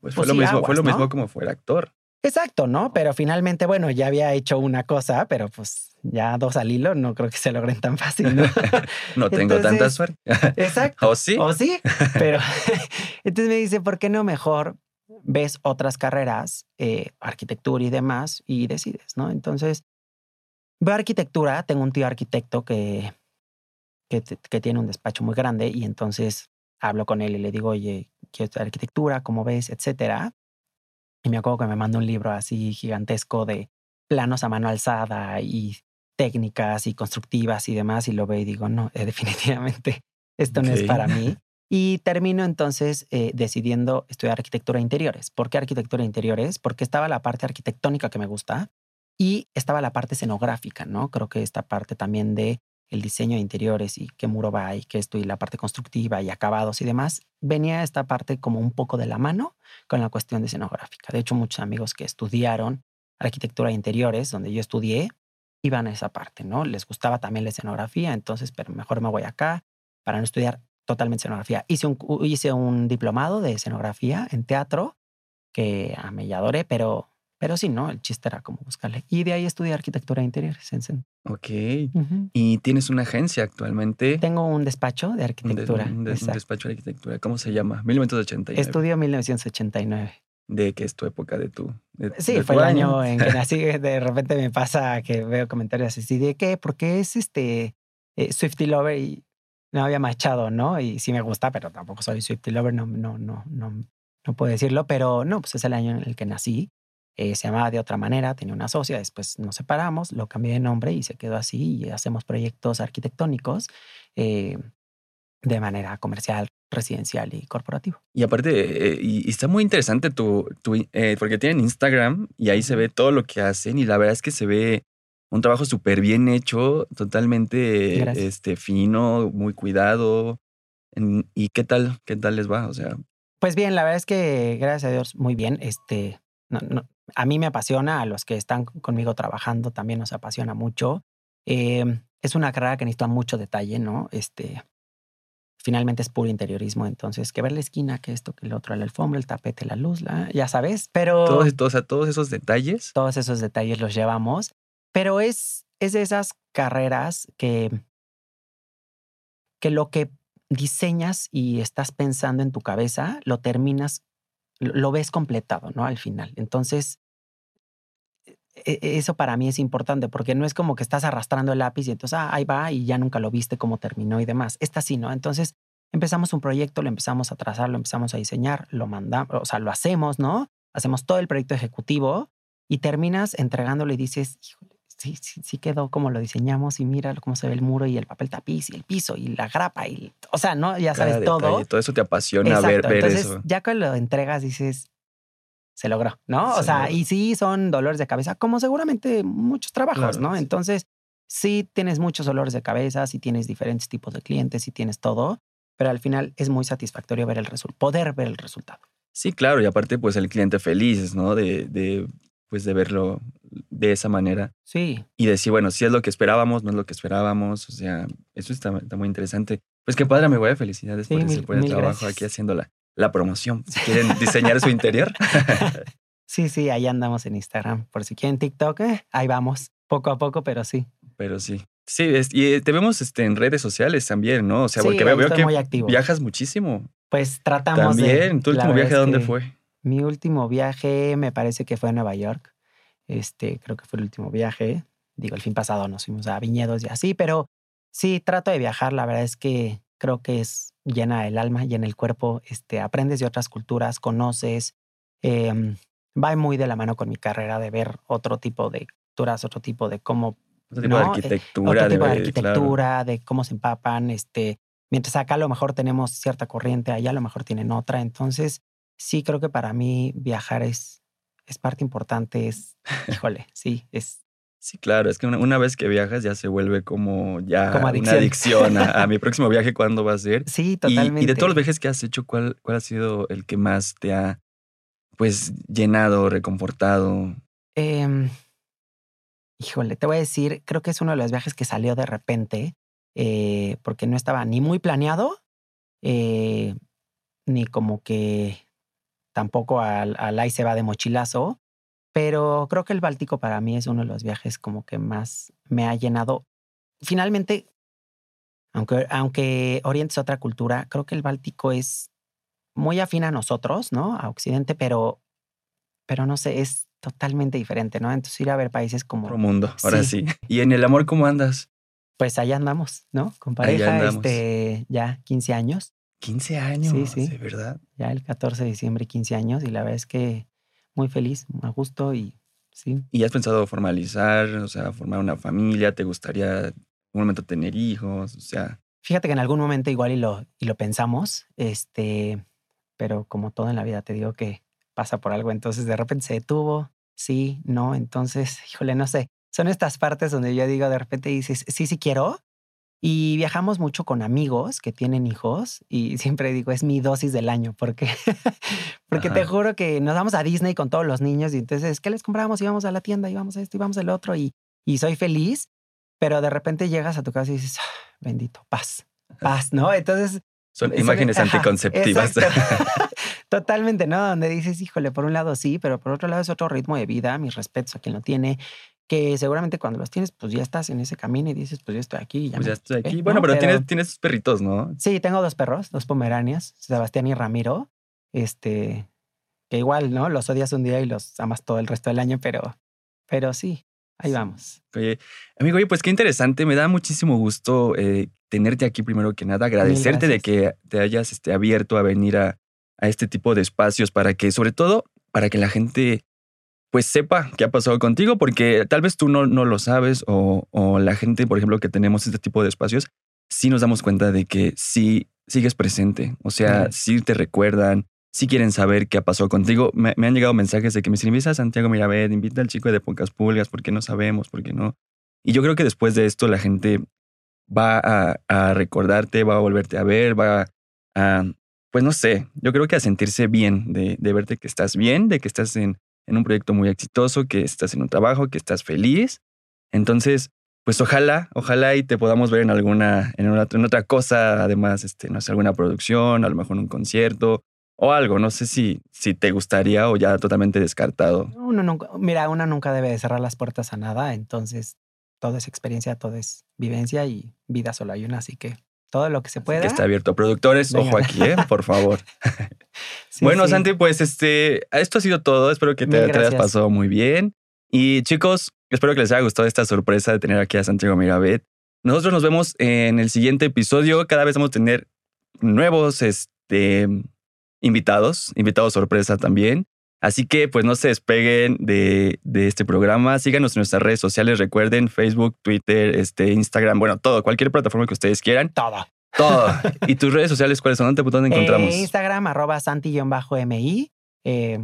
Pues fue, pues lo, mismo, fue lo mismo como fue actor. Exacto, ¿no? Pero finalmente, bueno, ya había hecho una cosa, pero pues ya dos al hilo no creo que se logren tan fácil. No, no tengo tanta suerte. exacto. ¿O sí? O sí. Pero entonces me dice, ¿por qué no mejor ves otras carreras, eh, arquitectura y demás, y decides, ¿no? Entonces, Veo arquitectura, tengo un tío arquitecto que, que, tiene un despacho muy grande y entonces hablo con él y le digo, oye, quiero estudiar arquitectura, ¿cómo ves? Etcétera. Y me acuerdo que me mandó un libro así gigantesco de planos a mano alzada y técnicas y constructivas y demás y lo veo y digo, no, eh, definitivamente esto no es para mí. Y termino entonces eh, decidiendo estudiar arquitectura de interiores. ¿Por qué arquitectura de interiores? Porque estaba la parte arquitectónica que me gusta, y estaba la parte escenográfica, ¿no? Creo que esta parte también de el diseño de interiores y qué muro va y qué esto y la parte constructiva y acabados y demás, venía esta parte como un poco de la mano con la cuestión de escenográfica. De hecho, muchos amigos que estudiaron arquitectura de interiores, donde yo estudié, iban a esa parte, ¿no? Les gustaba también la escenografía, entonces, pero mejor me voy acá para no estudiar totalmente escenografía. Hice un, hice un diplomado de escenografía en teatro que a mí ya adoré, pero pero sí, ¿no? El chiste era como buscarle. Y de ahí estudié arquitectura de interiores en Ok. ¿Y tienes una agencia actualmente? Tengo un despacho de arquitectura. Un, despacho de arquitectura. ¿Cómo se llama? 1989. Estudio 1989. ¿De qué es tu época de tu? sí, fue el año? en que nací. De repente me pasa que veo comentarios así de qué, porque es este eh, Swifty Lover y no había machado, ¿no? Y sí me gusta, pero tampoco soy Swifty Lover, no, no, no, no, no puedo decirlo, pero no, pues es el año en el que nací. Eh, se llamaba de otra manera, tenía una socia, después nos separamos, lo cambié de nombre y se quedó así y hacemos proyectos arquitectónicos eh, de manera comercial, residencial y corporativo. Y aparte, eh, y, está muy interesante tu, tu porque tienen Instagram y ahí se ve todo lo que hacen y la verdad es que se ve un trabajo súper bien hecho, totalmente este, fino, muy cuidado. ¿Y qué tal? ¿Qué tal les va? O sea. Pues bien, la verdad es que gracias a Dios, muy bien. Este, no, no, a mí me apasiona, a los que están conmigo trabajando también nos apasiona mucho. Em, es una carrera que necesita mucho detalle, ¿no? Este, finalmente es puro interiorismo, entonces que ver la esquina, que esto, que el otro, la alfombra, el tapete, la luz, la, ya sabes, pero... Todos, todos, todos esos detalles. Todos esos detalles los llevamos, pero es, es de esas carreras que, que lo que diseñas y estás pensando en tu cabeza, lo terminas lo ves completado, ¿no? Al final. Entonces, e, e, eso para mí es importante porque no es como que estás arrastrando el lápiz y entonces, ah, ahí va y ya nunca lo viste cómo terminó y demás. Esta sí, ¿no? Entonces, empezamos un proyecto, lo empezamos a trazar, lo empezamos a diseñar, lo mandamos, o sea, lo hacemos, ¿no? Hacemos todo el proyecto ejecutivo y terminas entregándolo y dices, híjole, sí, sí, sí quedó como lo diseñamos y mira cómo se ve el muro y el papel tapiz y el piso y la grapa y, o sea, ¿no? Ya sabes todo. Todo eso te apasiona ver, ver Entonces, eso. Ya cuando lo entregas dices, se logró, ¿no? o sea, y sí son dolores de cabeza, como seguramente muchos trabajos, ¿no? Entonces, sí tienes muchos dolores de cabeza, sí tienes diferentes tipos de clientes, sí tienes todo, pero al final es muy satisfactorio ver el resultado, poder ver el resultado. Sí, claro, y aparte, pues el cliente feliz, ¿no? De, de pues de verlo de esa manera. Sí. Y decir, bueno, si es lo que esperábamos, no es lo que esperábamos. O sea, eso está, muy interesante. Pues qué padre, me voy a felicidades por ese buen trabajo aquí haciendo la, la promoción. Si quieren diseñar su interior. sí, sí, ahí andamos en Instagram. Por si quieren TikTok, eh, ahí vamos. Poco a poco, pero sí. Pero sí. Sí, y te vemos este, en redes sociales también, ¿no? O sea, porque veo, que viajas muchísimo. Pues tratamos También, ¿tu último viaje a dónde fue? Mi último viaje me parece que fue a Nueva York. Este, creo que fue el último viaje. Digo, el fin pasado nos fuimos a viñedos y así, pero sí, trato de viajar. La verdad es que creo que es llena el alma, llena el cuerpo. Este, aprendes de otras culturas, conoces. Em, va muy de la mano con mi carrera de ver otro tipo de culturas, otro tipo de cómo Otro tipo de. Eh, arquitectura. Otro tipo de arquitectura, de cómo se empapan, este, mientras acá a lo mejor tenemos cierta corriente, allá a lo mejor tienen otra. Entonces, sí creo que para mí viajar es, es parte importante, es, híjole, sí, es Sí, claro, es que una, una vez que viajas ya se vuelve como ya Como una adicción. a, a mi próximo viaje, ¿cuándo va a ser? Sí, totalmente. y de todos los viajes que has hecho, ¿cuál, ¿cuál ha sido el que más te ha pues llenado, reconfortado? Em, híjole, te voy a decir, creo que es uno de los viajes que salió de repente, eh, porque no estaba ni muy planeado, eh, ni como que tampoco al, al ahí se va de mochilazo, pero creo que el Báltico para mí es uno de los viajes como que más me ha llenado. Finalmente, aunque, aunque Oriente es otra cultura, creo que el Báltico es muy afín a nosotros, ¿no? A Occidente, pero, pero no sé, es totalmente diferente, ¿no? Entonces ir a ver países como, Otro mundo, ahora sí. Sí. ¿Y en el amor cómo andas? pues allá andamos, ¿no? Con pareja, este, ya 15 años, 15 años, Sí, sí. de verdad. ya el 14 de diciembre 15 años y la verdad es que muy feliz, a gusto y sí. ¿Y has pensado formalizar, o sea, formar una familia? ¿Te gustaría en algún momento tener hijos? O sea, Fíjate que en algún momento igual y lo, y lo pensamos, este, pero como todo en la vida te digo que pasa por algo, entonces de repente se detuvo, sí, no, entonces, híjole, no sé, son estas partes donde yo digo de repente dices, sí, sí quiero, y viajamos mucho con amigos que tienen hijos y siempre digo, es mi dosis del año, porque, porque te juro que nos vamos a Disney con todos los niños y entonces, ¿qué les compramos? Íbamos a la tienda, íbamos a esto, íbamos al otro y, y soy feliz, pero de repente llegas a tu casa y dices, "Ah, bendito, paz, paz, ¿no? Entonces... son Eso imágenes anticonceptivas. Totalmente, ¿no? Donde dices, híjole, por un lado sí, pero por otro lado es otro ritmo de vida, mis respetos a quien lo tiene, que seguramente cuando los tienes, pues ya estás en ese camino y dices, pues yo estoy aquí. y Ya pues ya estoy aquí. ocupé", Bueno, ¿no? pero, tienes, tienes perritos, ¿no? Sí, tengo dos perros, dos pomeranias, Sebastián y Ramiro, este, que igual, ¿no? Los odias un día y los amas todo el resto del año, pero, pero sí, ahí vamos. Oye, amigo, oye, pues qué interesante. Me da muchísimo gusto eh, tenerte aquí primero que nada. Agradecerte de que te hayas este, abierto a venir a, a este tipo de espacios para que, sobre todo, para que la gente pues sepa qué ha pasado contigo, porque tal vez tú no, no lo sabes o, o la gente, por ejemplo, que tenemos este tipo de espacios, sí nos damos cuenta de que sí sigues presente. O sea, sí te recuerdan, sí quieren saber qué ha pasado contigo. Me, me han llegado mensajes de que me dicen, invita a Santiago Mirabet, invita al chico de pocas pulgas, porque no sabemos, porque no. Y yo creo que después de esto la gente va a, a recordarte, va a volverte a ver, va a, pues no sé, yo creo que a sentirse bien, de, de verte que estás bien, de que estás en, en un proyecto muy exitoso, que estás en un trabajo, que estás feliz. Entonces, pues ojalá, ojalá y te podamos ver en alguna, en, una- en otra cosa, además, este, no sé, alguna producción, a lo mejor un concierto o algo. No sé si, si te gustaría o ya totalmente descartado. Uno nunca, mira, uno nunca debe de cerrar las puertas a nada, entonces todo es experiencia, todo es vivencia y vida solo hay una, así que todo lo que se pueda. que está abierto. Productores, Venga. ojo aquí, ¿eh? por favor. Sí, bueno, sí. Santi, pues este, esto ha sido todo. Espero que te, hayas pasado muy bien. Y chicos, espero que les haya gustado esta sorpresa de tener aquí a Santiago Mirabet. Nosotros nos vemos en el siguiente episodio. Cada vez vamos a tener nuevos este, invitados, invitados sorpresa también. Así que pues no se despeguen de, de este programa. Síganos en nuestras redes sociales. Recuerden Facebook, Twitter, este, Instagram, bueno, todo, cualquier plataforma que ustedes quieran. todo. Todo. ¿Y tus redes sociales cuáles son? ¿Dónde, dónde encontramos? Eh, Instagram, arroba santi-mi. Eh,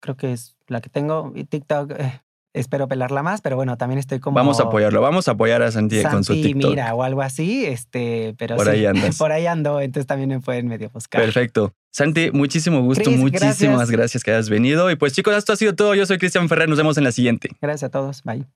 creo que es la que tengo. Y TikTok, eh, espero pelarla más, pero bueno, también estoy como. Vamos a apoyarlo. Vamos a apoyar a Santi, con su Santi TikTok. Mira o algo así. Este, pero Por sí, ahí andas. Por ahí ando, entonces también me pueden medio buscar. Perfecto. Santi, muchísimo gusto, muchísimas gracias. gracias que hayas venido. Y pues chicos, esto ha sido todo. Yo soy Cristian Ferrer, nos vemos en la siguiente. Gracias a todos. Bye.